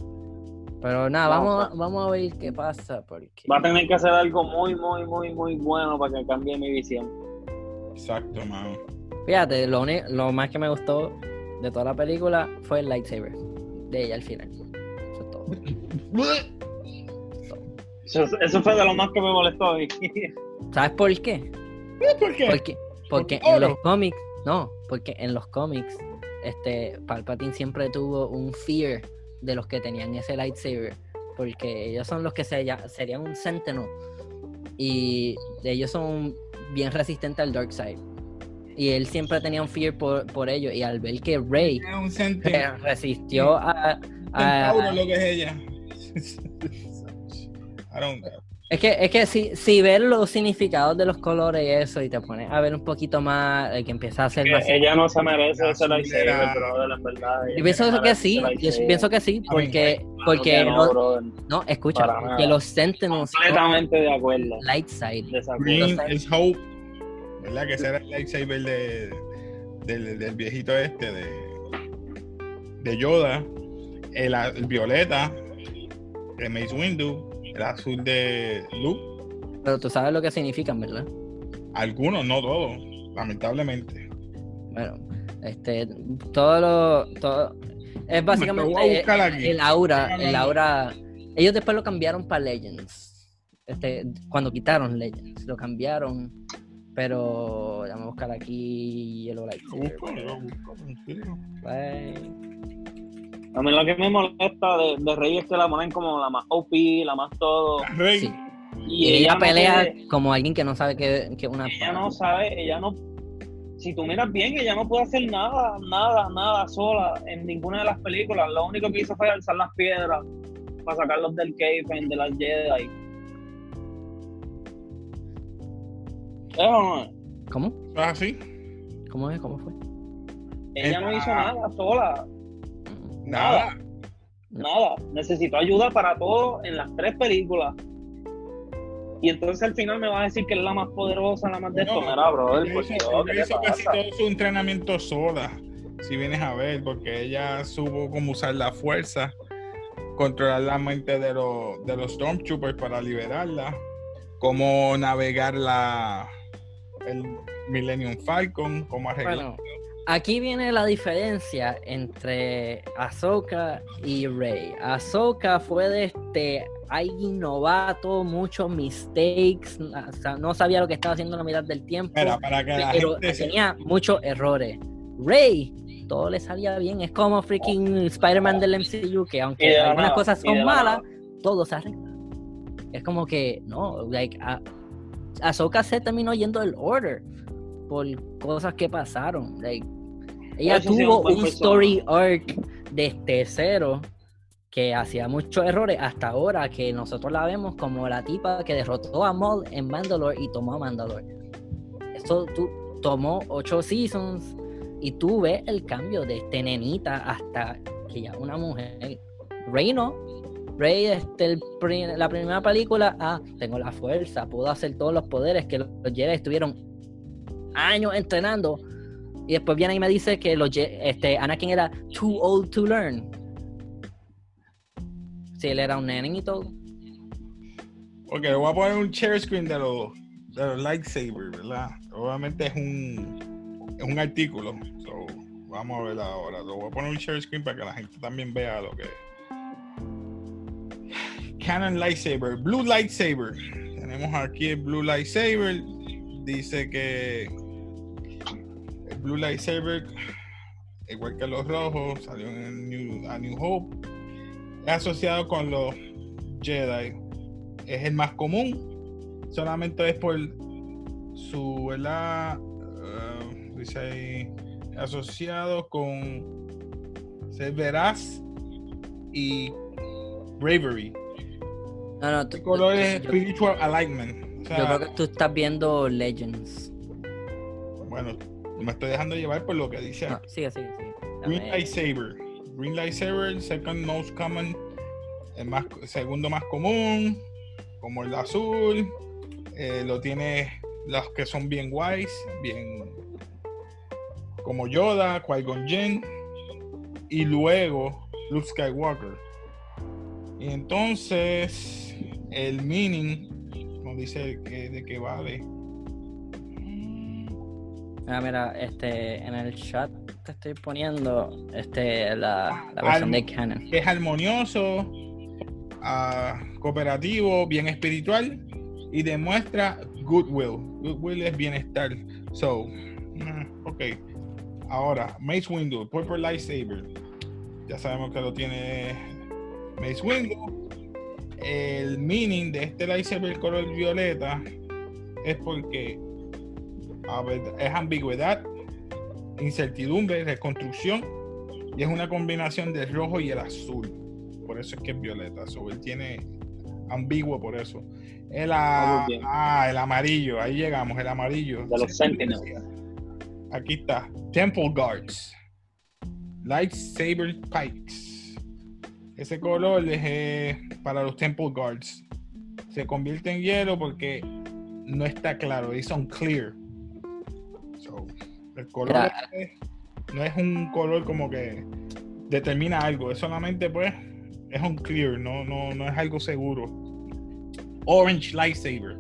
Pero nada, vamos, vamos a ver qué pasa, porque Va a tener que hacer algo muy, muy, muy, muy bueno para que cambie mi visión. exacto, mano. fíjate, lo, lo más que me gustó de toda la película fue el lightsaber de ella al final. Eso es todo. Eso, eso fue de lo más que me molestó a mí. ¿Sabes por qué? ¿Por qué? Porque, porque Por en los cómics, no, porque en los cómics, este, Palpatine siempre tuvo un fear de los que tenían ese lightsaber, porque ellos son los que se, ya- serían un Sentinel y ellos son bien resistentes al Dark Side. Y él siempre tenía un fear por, por ellos, y al ver que Rey centauro resistió a, a- lo que es ella. I don't know. Es que, es que si, si ves los significados de los colores y eso, y te pones a ver un poquito más, el que empieza a ser Que más ella no se merece La ese lightsaber, azulera. brother, en verdad. Yo pienso que sí, yo lightsaber. pienso que sí, porque, porque que no, no, escucha, nada. los Sentinels Completamente de acuerdo. light side. De esa Green is hope. ¿Verdad? Que ese era el lightsaber de, del, del viejito este de, de Yoda. El, el violeta de Mace Windu. El azul de Luke. Pero tú sabes lo que significan, ¿verdad? Algunos, no todos. Lamentablemente. Bueno, este, todo lo, todo, es básicamente buscar aquí. el aura, el aura, ellos después lo cambiaron para Legends, este, cuando quitaron Legends, lo cambiaron, pero vamos a buscar aquí Yellow Light. Lo busco, lo busco, tranquilo. A mí lo que me molesta de, de Rey es que la ponen como la más OP, la más todo. Rey, Sí. Y, Y ella pelea puede- como alguien que no sabe que, que una ella no sabe, ella no. Si tú miras bien, ella no puede hacer nada, nada, nada sola en ninguna de las películas. Lo único que hizo fue alzar las piedras para sacarlos del cave de las Jedi. ¿Es es? ¿Cómo? ¿es así? ¿Cómo es? ¿Cómo fue? Ella no hizo nada sola, Nada. nada. Necesitó ayuda para todo en las tres películas. Y entonces al final me vas a decir que es la más poderosa, la más de esto. No, Mira, brother, ella por hizo- Dios, ella ¿qué te hizo casi todo su entrenamiento sola, si vienes a ver, porque ella supo cómo usar la fuerza, controlar la mente de, los de los Stormtroopers para liberarla, cómo navegar la el Millennium Falcon, cómo arreglar. Bueno, aquí viene la diferencia entre Ahsoka y Rey. Ahsoka fue de este alguien novato, muchos mistakes, o sea, no sabía lo que estaba haciendo la mitad del tiempo, Mira, para que la pero gente se- tenía muchos errores. Rey, todo le salía bien, es como freaking Spider-Man del MCU, que aunque algunas nada, cosas son la malas, nada. todo se arregla. Es como que, no, like, a- Ahsoka se terminó yendo del order por cosas que pasaron. Like, ella Eso tuvo un story arc desde cero que hacía muchos errores hasta ahora que nosotros la vemos como la tipa que derrotó a Maul en Mandalore y tomó a Mandalore. Esto tú, tomó ocho seasons y tú ves el cambio de este nenita hasta que ya una mujer. Reino, Rey, este, el la primera película, ah, tengo la fuerza, puedo hacer todos los poderes que los Jedi estuvieron años entrenando. Y después viene y me dice que los este, Anakin era too old to learn. Si él era un nene y todo. Ok, voy a poner un share screen de los, de los lightsabers, ¿verdad? Obviamente es un, es un artículo. So, vamos a ver ahora. Lo voy a poner un share screen para que la gente también vea lo que es. Canon lightsaber, blue lightsaber. Tenemos aquí el blue lightsaber. Dice que blue lightsaber, igual que los rojos, salió en New, a New Hope. Es asociado con los Jedi es el más común. Solamente es por su, ¿verdad? Eh, dice ahí, asociado con ser veraz y bravery. No, no, tú, El color es yo, spiritual alignment. O yo creo que tú estás viendo Legends. bueno, me estoy dejando llevar por lo que dice. No, sigue, sigue, sigue. Green lightsaber. Green lightsaber, second most common, el más, segundo más común, como el azul. Eh, lo tiene los que son bien wise, bien como Yoda, Qui-Gon Jinn y luego Luke Skywalker. Y entonces el meaning nos dice que, de qué vale. Ah, mira, este, en el chat te estoy poniendo este, la, la versión Al- de Canon. es armonioso, ah, cooperativo, bien espiritual y demuestra goodwill. Goodwill es bienestar. So, mm, ok. Ahora, Mace Windu, Purple Lightsaber. Ya sabemos que lo tiene Mace Windu. El meaning de este lightsaber color violeta es porque es ambigüedad, incertidumbre, reconstrucción y es una combinación del rojo y el azul. Por eso es que es violeta. So, él tiene ambiguo por eso. El, a- Ah, ah, el amarillo, ahí llegamos, el amarillo. De los Sentinels. Aquí está. Temple Guards. Lightsaber Pikes. Ese color es eh, para los Temple Guards. Se convierte en hielo porque no está claro. Es unclear. So, el color es- no es un color como que determina algo. Es solamente pues es unclear. No, no, no es algo seguro. Orange Lightsaber.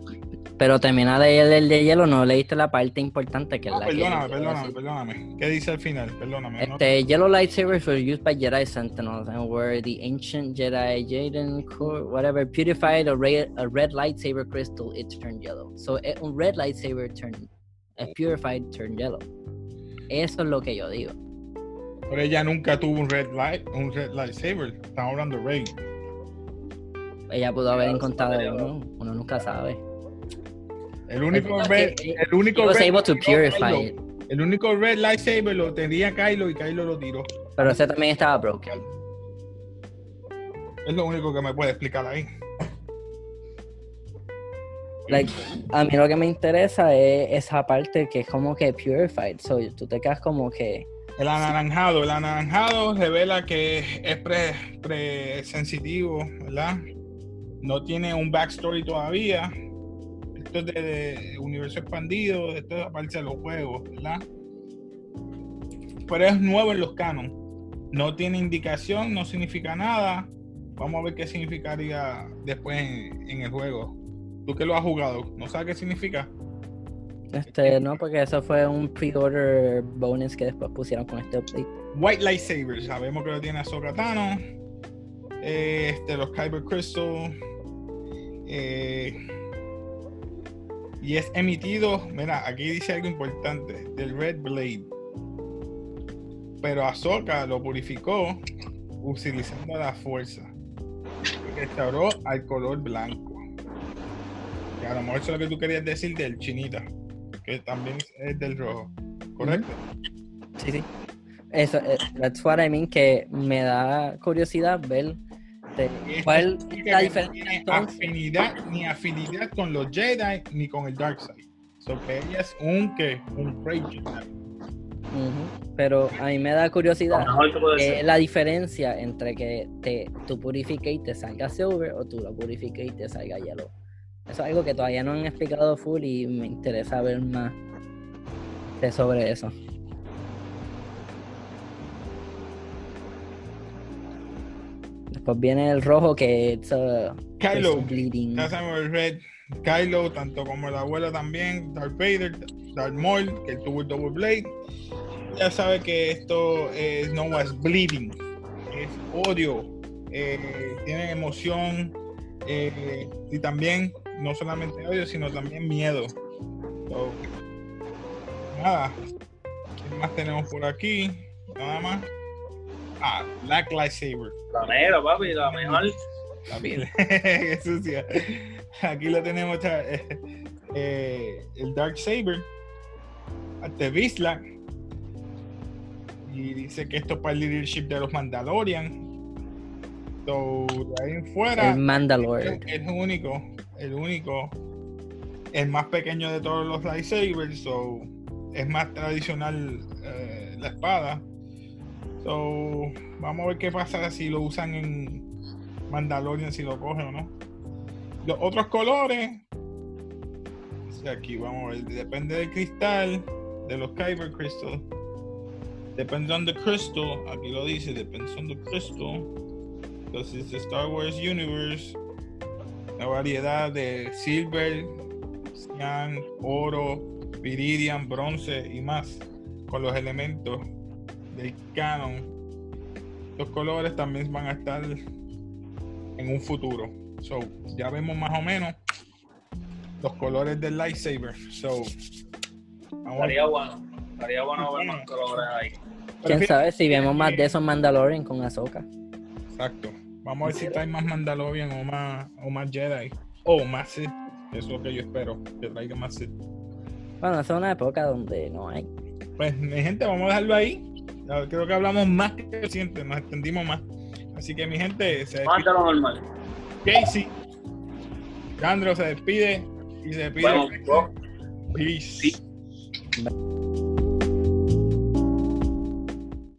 Pero termina de leer el de hielo, no leíste la parte importante que es Ah, la que perdóname, quiero perdóname, perdóname. ¿Qué dice al final? Perdóname. no- Este, yellow lightsabers were used by Jedi Sentinels and were the ancient Jedi Jaden, whatever, purified a red, a red lightsaber crystal, it turned yellow. So, eh, un red lightsaber turned, a purified turned yellow. Eso es lo que yo digo. Pero ella nunca tuvo un red light, un red lightsaber. Estamos hablando de Rey. Ella pudo haber encontrado uno, uno nunca sabe. El único red, el único He was red able to Kylo- purify it, El único red lightsaber lo tenía Kylo y Kylo lo tiró. pero ese también estaba broken. Es lo único que me puede explicar ahí. Like, a mí lo que me interesa es esa parte que es como que purified. So, tú te quedas como que. El anaranjado, el anaranjado revela que es pre, presensitivo, ¿verdad? No tiene un backstory todavía. Esto es de, universo expandido, esto es aparte de los juegos, ¿verdad? Pero es nuevo en los canon. No tiene indicación, no significa nada. Vamos a ver qué significaría después en el juego. Tú que lo has jugado, ¿no sabes qué significa? Este, no, porque eso fue un pre-order bonus que después pusieron con este update. White Lightsaber, sabemos que lo tiene Ahsoka Tano. Este, los Kyber Crystal. eh, y es emitido, mira, aquí dice algo importante, del Red Blade. Pero Ahsoka lo purificó utilizando la fuerza. Restauró al color blanco. Que a lo mejor eso es lo que tú querías decir del chinita, que también es del rojo. ¿Correcto? Sí, sí. Eso, eh, that's what I mean, que me da curiosidad ver de cuál es la diferencia No tiene afinidad ni afinidad con los Jedi ni con el Darkseid. So que ella es un que un Jedi. Ujú. Pero a mí me da curiosidad. mejor que puede ¿Qué ser. es la diferencia entre que te, tú purifiques y te salga silver o tú lo purifiques y te salga yellow? Eso es algo que todavía no han explicado full y me interesa ver más de sobre eso. Después viene el rojo que it's, uh, Kylo, ya sabemos el Red, Kylo, tanto como el abuelo también, Darth Vader, Darth Maul, que tuvo el Double Blade. Ya sabe que esto es no as bleeding, es odio, eh, tiene emoción eh, y también no solamente odio, sino también miedo. So, nada, ¿qué más tenemos por aquí? Nada más. Ah, Black Lightsaber. La negra, papi, la mejor. La piel. Qué sucia. Aquí lo tenemos eh, eh, el Dark Saber. Ante Vizsla. Y dice que esto es para el leadership de los Mandalorian. So, de ahí en fuera. El Mandalore. Es el único, el único, el más pequeño de todos los lightsabers, so es más tradicional eh, la espada. So, vamos a ver qué pasa si lo usan en Mandalorian, si lo cogen o no. Los otros colores, aquí vamos a ver, depende del cristal, de los Kyber Crystal. Depends on the crystal, aquí lo dice, depends on the crystal. Entonces, the Star Wars Universe, la variedad de silver, cian, oro, viridian, bronce y más, con los elementos del canon. Los colores también van a estar en un futuro. So, ya vemos más o menos los colores del lightsaber. So, Estaría bueno. Estaría bueno ver más colores ahí. ¿Quién sabe si vemos más de esos Mandalorian con Ahsoka? Exacto. Vamos a ver si trae más Mandalorian o más, o más Jedi. O más Sith. Eso es lo que yo espero. Que traiga más Sith. Bueno, esa es una época donde no hay. Pues, mi gente, vamos a dejarlo ahí. Creo que hablamos más que siguiente. Nos extendimos más. Así que, mi gente, se despide lo normal. Casey. Leandro se despide. Y se despide. Bueno. Peace. Sí.